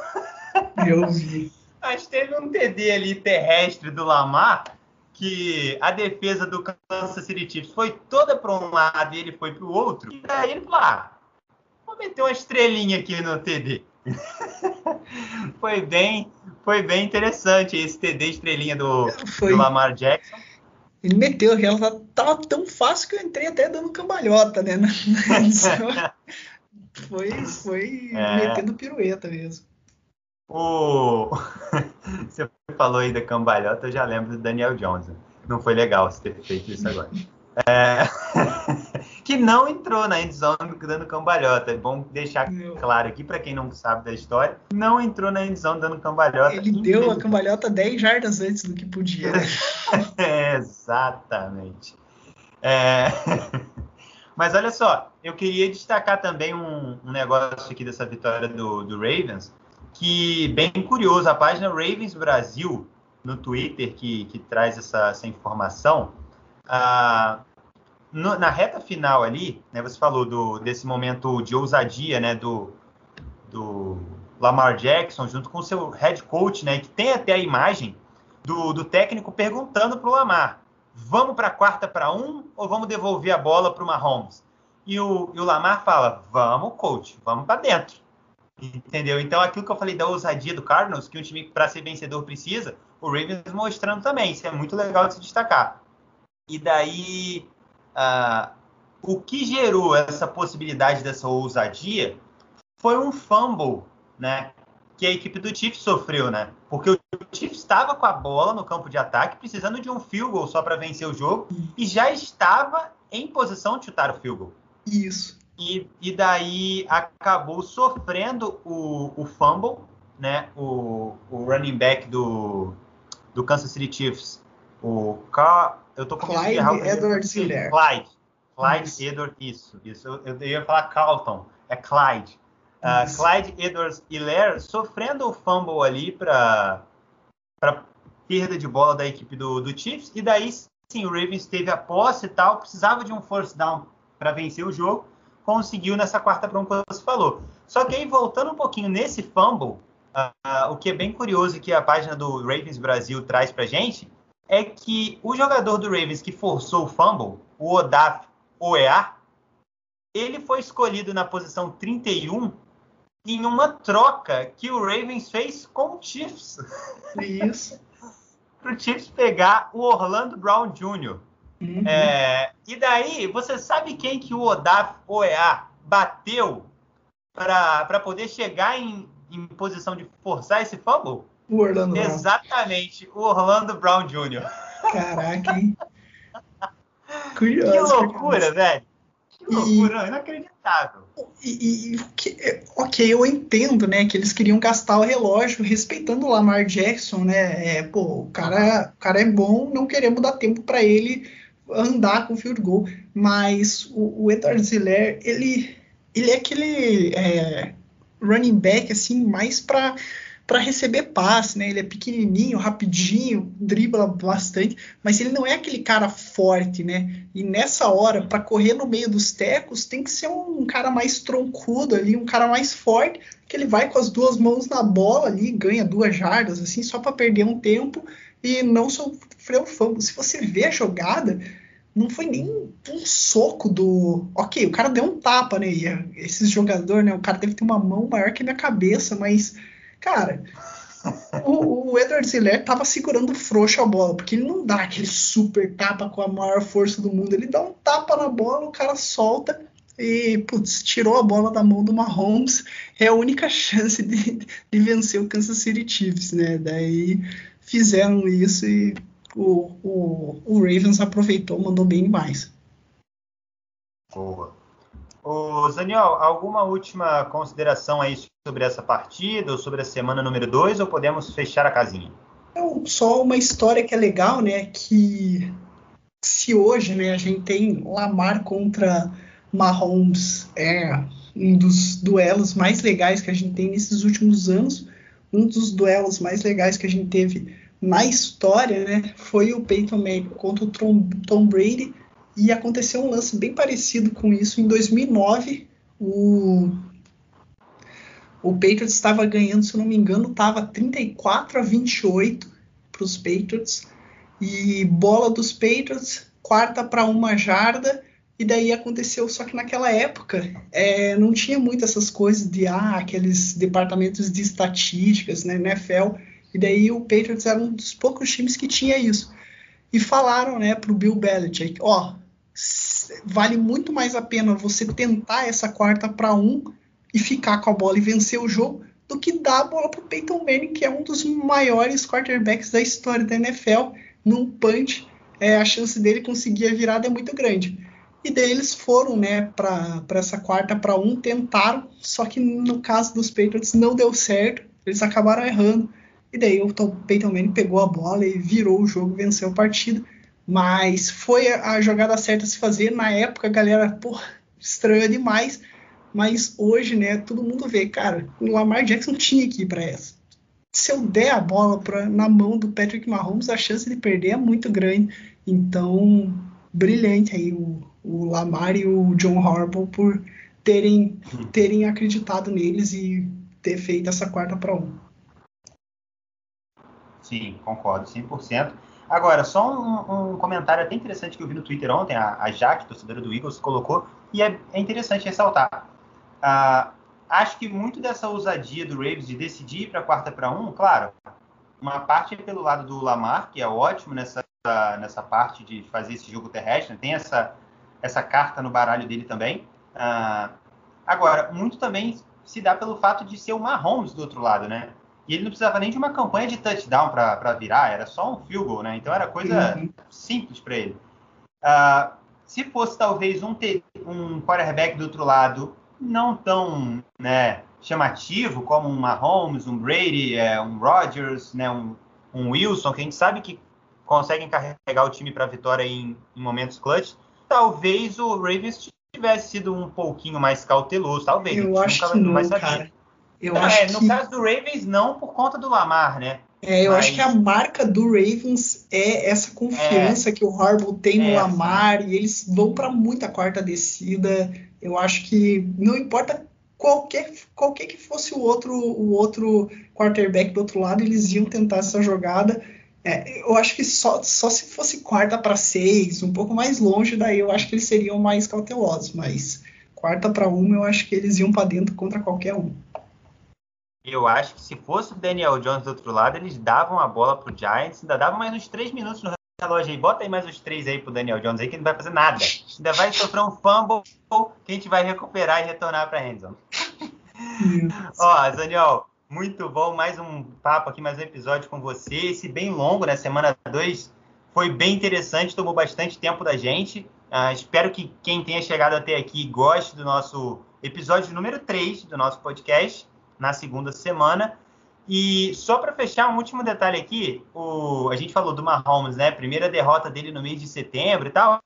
Eu vi. [LAUGHS] Mas teve um TD ali terrestre do Lamar que a defesa do Kansas City Chiefs foi toda para um lado e ele foi para o outro. E daí ele falou: ah, vou meter uma estrelinha aqui no TD. [LAUGHS] foi bem, foi bem interessante esse TD estrelinha do, do Lamar Jackson. Ele meteu, ela tava tão fácil que eu entrei até dando cambalhota, né? [LAUGHS] foi foi é... metendo pirueta mesmo. O... [LAUGHS] Você falou aí da cambalhota, eu já lembro do Daniel Jones. Não foi legal você ter feito isso agora. É... [LAUGHS] que não entrou na endzone dando cambalhota. É bom deixar Meu. claro aqui para quem não sabe da história. Não entrou na endzone dando cambalhota. Ele deu a [LAUGHS] cambalhota 10 jardas antes do que podia. É, [LAUGHS] exatamente. É... Mas olha só, eu queria destacar também um, um negócio aqui dessa vitória do, do Ravens, que bem curioso, a página Ravens Brasil no Twitter que, que traz essa, essa informação, ah, no, na reta final ali, né, você falou do, desse momento de ousadia, né, do, do Lamar Jackson junto com o seu head coach, né, que tem até a imagem do, do técnico perguntando para o Lamar, vamos para a quarta para um ou vamos devolver a bola para o Mahomes? E o, e o Lamar fala, vamos, coach, vamos para dentro. Entendeu? Então, aquilo que eu falei da ousadia do Cardinals, que um time para ser vencedor precisa, o Ravens mostrando também. Isso é muito legal de se destacar. E daí, uh, o que gerou essa possibilidade dessa ousadia foi um fumble, né? Que a equipe do Chiefs sofreu, né? Porque o Chiefs estava com a bola no campo de ataque, precisando de um field goal só para vencer o jogo, e já estava em posição de chutar o field goal. Isso. E, e daí acabou sofrendo o, o fumble, né? O, o running back do, do Kansas City Chiefs, o Car... eu tô com Clyde Edwards Hiller. Clyde. Clyde isso. Edwards, isso, isso. Eu, eu, ia falar Carlton, é Clyde. Uh, Clyde Edwards Hiller sofrendo o fumble ali para perda de bola da equipe do, do Chiefs. E daí sim, o Ravens teve a posse e tal, precisava de um force down para vencer o jogo conseguiu nessa quarta para um que você falou. Só que aí, voltando um pouquinho nesse fumble, uh, o que é bem curioso que a página do Ravens Brasil traz para gente é que o jogador do Ravens que forçou o fumble, o Odaf Oea, ele foi escolhido na posição 31 em uma troca que o Ravens fez com o Chiefs. Isso. [LAUGHS] para o Chiefs pegar o Orlando Brown Jr. Uhum. É, e daí, você sabe quem que o Odaf OEA bateu para poder chegar em, em posição de forçar esse fumble? O Orlando Exatamente, Brown. o Orlando Brown Jr. Caraca, hein? [LAUGHS] Curioso. Que loucura, curioso. velho. Que loucura, e, inacreditável. E, e, ok, eu entendo, né, que eles queriam gastar o relógio respeitando o Lamar Jackson, né? É, pô, o cara, o cara é bom, não queremos dar tempo para ele andar com field goal, mas o, o Edward Ziller, ele, ele é aquele é, running back assim mais para para receber passe, né? Ele é pequenininho, rapidinho, dribla bastante, mas ele não é aquele cara forte, né? E nessa hora, para correr no meio dos tecos, tem que ser um cara mais troncudo ali, um cara mais forte, que ele vai com as duas mãos na bola ali, ganha duas jardas assim, só para perder um tempo e não sofrer o fumble. Se você vê a jogada, não foi nem um soco do. Ok, o cara deu um tapa, né? E esse jogador, né? O cara deve ter uma mão maior que a minha cabeça, mas, cara, o, o Edward Ziller tava segurando frouxo a bola, porque ele não dá aquele super tapa com a maior força do mundo. Ele dá um tapa na bola, o cara solta e, putz, tirou a bola da mão do Mahomes. É a única chance de, de vencer o Kansas City Chiefs, né? Daí fizeram isso e o, o, o Ravens aproveitou, mandou bem demais. Boa. Ô, Daniel, alguma última consideração aí sobre essa partida ou sobre a semana número 2 ou podemos fechar a casinha? Então, só uma história que é legal, né? Que se hoje né, a gente tem Lamar contra Mahomes, é um dos duelos mais legais que a gente tem nesses últimos anos, um dos duelos mais legais que a gente teve na história, né, foi o Peyton Manning contra o Tom Brady e aconteceu um lance bem parecido com isso em 2009. O o Patriots estava ganhando, se eu não me engano, estava 34 a 28 para os Patriots e bola dos Patriots, quarta para uma jarda e daí aconteceu, só que naquela época é, não tinha muito essas coisas de ah, aqueles departamentos de estatísticas, né, NFL. E daí o Patriots era um dos poucos times que tinha isso. E falaram, né, pro Bill Belichick, ó, vale muito mais a pena você tentar essa quarta para um e ficar com a bola e vencer o jogo do que dar a bola pro Peyton Manning, que é um dos maiores quarterbacks da história da NFL, num punch, é, a chance dele conseguir a virada é muito grande. E daí eles foram, né, para essa quarta para um, tentaram, só que no caso dos Patriots não deu certo, eles acabaram errando. E daí o Peyton Manning pegou a bola e virou o jogo, venceu a partida. Mas foi a jogada certa a se fazer. Na época, a galera, pô, estranhou demais. Mas hoje, né, todo mundo vê, cara, o Lamar Jackson tinha que ir para essa. Se eu der a bola pra, na mão do Patrick Mahomes, a chance de perder é muito grande. Então, brilhante aí o, o Lamar e o John Harbaugh por terem, [LAUGHS] terem acreditado neles e ter feito essa quarta para um. Sim, concordo, 100%. Agora, só um, um, comentário até interessante que eu vi no Twitter ontem, a, a Jaque, torcedora do Eagles, colocou, e é, é interessante ressaltar. Ah, acho que muito dessa ousadia do Ravens de decidir ir para quarta para um, claro, uma parte é pelo lado do Lamar, que é ótimo nessa, nessa parte de fazer esse jogo terrestre, tem essa, essa carta no baralho dele também. Ah, agora, muito também se dá pelo fato de ser o Mahomes do outro lado, né? E ele não precisava nem de uma campanha de touchdown para virar, era só um field goal, né? Então era coisa uhum. simples para ele. Uh, se fosse talvez um, um quarterback do outro lado não tão né, chamativo como um Mahomes, um Brady, é, um Rodgers, né, um, um, Wilson, que a gente sabe que conseguem carregar o time para a vitória em, em, momentos clutch, talvez o Ravens tivesse sido um pouquinho mais cauteloso, talvez. Eu acho que não, cara. Eu então, acho é, no que... caso do Ravens, não por conta do Lamar, né? É, eu Mas... acho que a marca do Ravens é essa confiança é, que o Harbaugh tem no é, Lamar e eles vão para muita quarta descida. Eu acho que não importa qualquer, qualquer que fosse o outro, o outro quarterback do outro lado, eles iam tentar essa jogada. É, eu acho que só, só se fosse quarta para seis, um pouco mais longe, daí eu acho que eles seriam mais cautelosos. Mas quarta para uma, eu acho que eles iam para dentro contra qualquer um. Eu acho que se fosse o Daniel Jones do outro lado, eles davam a bola pro Giants, ainda davam mais uns três minutos no relógio aí. Bota aí mais uns três aí pro Daniel Jones aí, que não vai fazer nada. Ainda vai sofrer um fumble que a gente vai recuperar e retornar pra Enzo. [LAUGHS] Ó, Daniel, muito bom. Mais um papo aqui, mais um episódio com você. Esse bem longo, né? Semana 2 foi bem interessante, tomou bastante tempo da gente. Uh, espero que quem tenha chegado até aqui goste do nosso episódio número 3 do nosso podcast na segunda semana. E só para fechar um último detalhe aqui, o, a gente falou do Mahomes, né? Primeira derrota dele no mês de setembro e tal.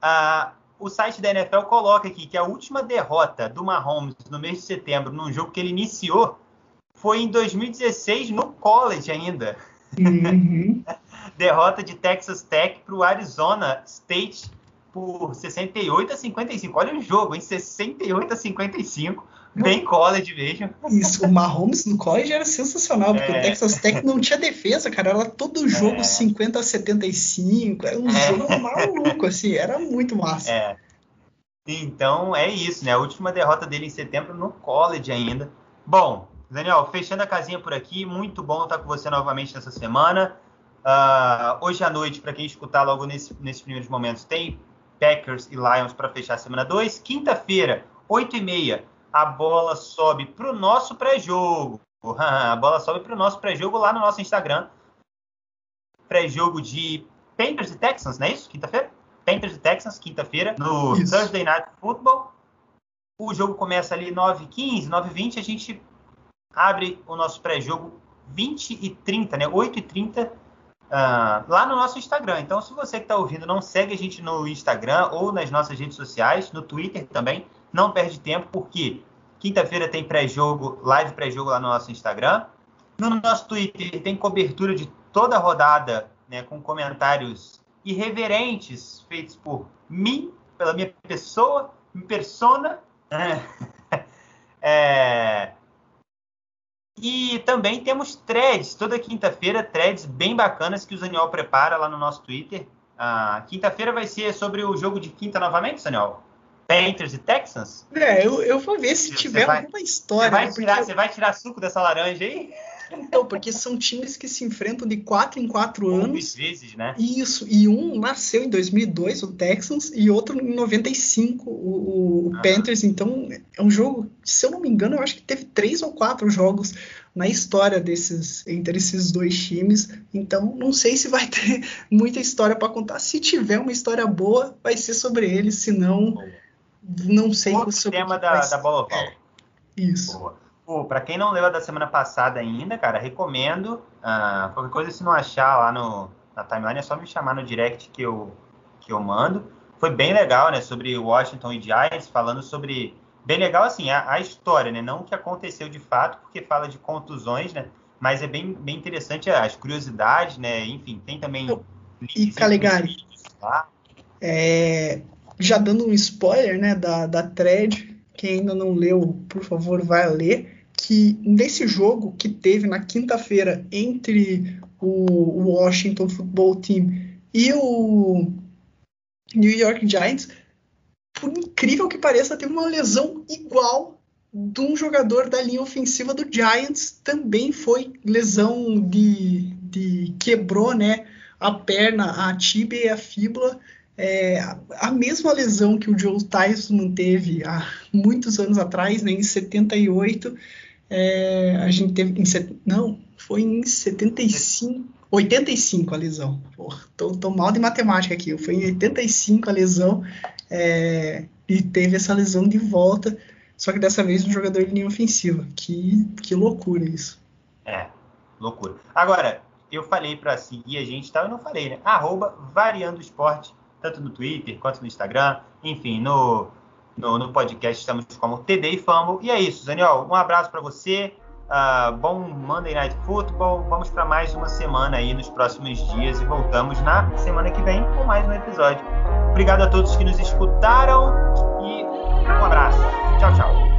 Ah, o site da NFL coloca aqui que a última derrota do Mahomes no mês de setembro, num jogo que ele iniciou, foi em 2016 no college ainda. Uhum. [LAUGHS] derrota de Texas Tech para o Arizona State por 68 a 55. Olha o jogo, em 68 a 55 Bem college mesmo. Isso, o Mahomes no college era sensacional, porque é. o Texas Tech não tinha defesa, cara. Era todo jogo é. 50 a 75. Era um é. jogo maluco, assim, era muito massa. É. Então é isso, né? A última derrota dele em setembro no college ainda. Bom, Daniel, fechando a casinha por aqui, muito bom estar com você novamente nessa semana. Uh, hoje à noite, para quem escutar logo nesse, nesses primeiros momentos, tem Packers e Lions para fechar a semana 2. Quinta-feira, 8h30, a bola sobe para o nosso pré-jogo. A bola sobe para o nosso pré-jogo lá no nosso Instagram. Pré-jogo de Panthers e Texans, não é isso? Quinta-feira? Panthers e Texans, quinta-feira, no isso. Thursday Night Football. O jogo começa ali 9h15, 9h20. A gente abre o nosso pré-jogo 20 e 30, né? 8 e 30 uh, lá no nosso Instagram. Então, se você que está ouvindo não segue a gente no Instagram ou nas nossas redes sociais, no Twitter também, não perde tempo, porque quinta-feira tem pré-jogo, live pré-jogo lá no nosso Instagram. No nosso Twitter tem cobertura de toda a rodada né, com comentários irreverentes feitos por mim, pela minha pessoa, minha persona. Né? [LAUGHS] É... E também temos threads, toda quinta-feira, threads bem bacanas que o Zaniol prepara lá no nosso Twitter. Ah, quinta-feira vai ser sobre o jogo de quinta novamente, Zaniol? Panthers e Texans? É, eu, eu vou ver se você tiver vai, alguma história. Você vai, tirar, você vai tirar suco dessa laranja aí? Então, porque são times que se enfrentam de 4 em 4 anos. vezes, né? Isso, e um nasceu em 2002, o Texans, e outro em 95, o, o ah. Panthers. Então, é um jogo, se eu não me engano, eu acho que teve três ou quatro jogos na história desses entre esses dois times. Então, não sei se vai [LAUGHS] ter muita história para contar. Se tiver uma história boa, vai ser sobre eles, se não, não sei o tema da, da bola oval. É, isso. Boa. Pô, pra quem não leu a da semana passada ainda, cara, recomendo. Uh, qualquer coisa, se não achar lá no, na timeline, é só me chamar no direct que eu, que eu mando. Foi bem legal, né? Sobre Washington e Giants, falando sobre. Bem legal, assim, a, a história, né? Não o que aconteceu de fato, porque fala de contusões, né? Mas é bem, bem interessante as curiosidades, né? Enfim, tem também. E Calegari, é, já dando um spoiler, né, da, da thread, quem ainda não leu, por favor, vai ler que nesse jogo que teve na quinta-feira entre o Washington Football Team e o New York Giants, por incrível que pareça, teve uma lesão igual de um jogador da linha ofensiva do Giants. Também foi lesão de, de quebrou, né, a perna, a tíbia e a fíbula. É, a mesma lesão que o Joe Tyson teve há muitos anos atrás, né, em 78. É, a gente teve. Em, não, foi em 75. 85 a lesão. Porra, tô, tô, mal de matemática aqui. Foi em 85 a lesão é, e teve essa lesão de volta, só que dessa vez um jogador de linha ofensiva. Que, que loucura isso. É, loucura. Agora, eu falei para seguir a gente, tá? Eu não falei, né? Arroba Variando Esporte, tanto no Twitter quanto no Instagram, enfim, no no, no podcast estamos como TD e Fumble. E é isso, Daniel. Um abraço para você. Uh, bom Monday Night Football. Vamos para mais uma semana aí nos próximos dias e voltamos na semana que vem com mais um episódio. Obrigado a todos que nos escutaram e um abraço. Tchau, tchau.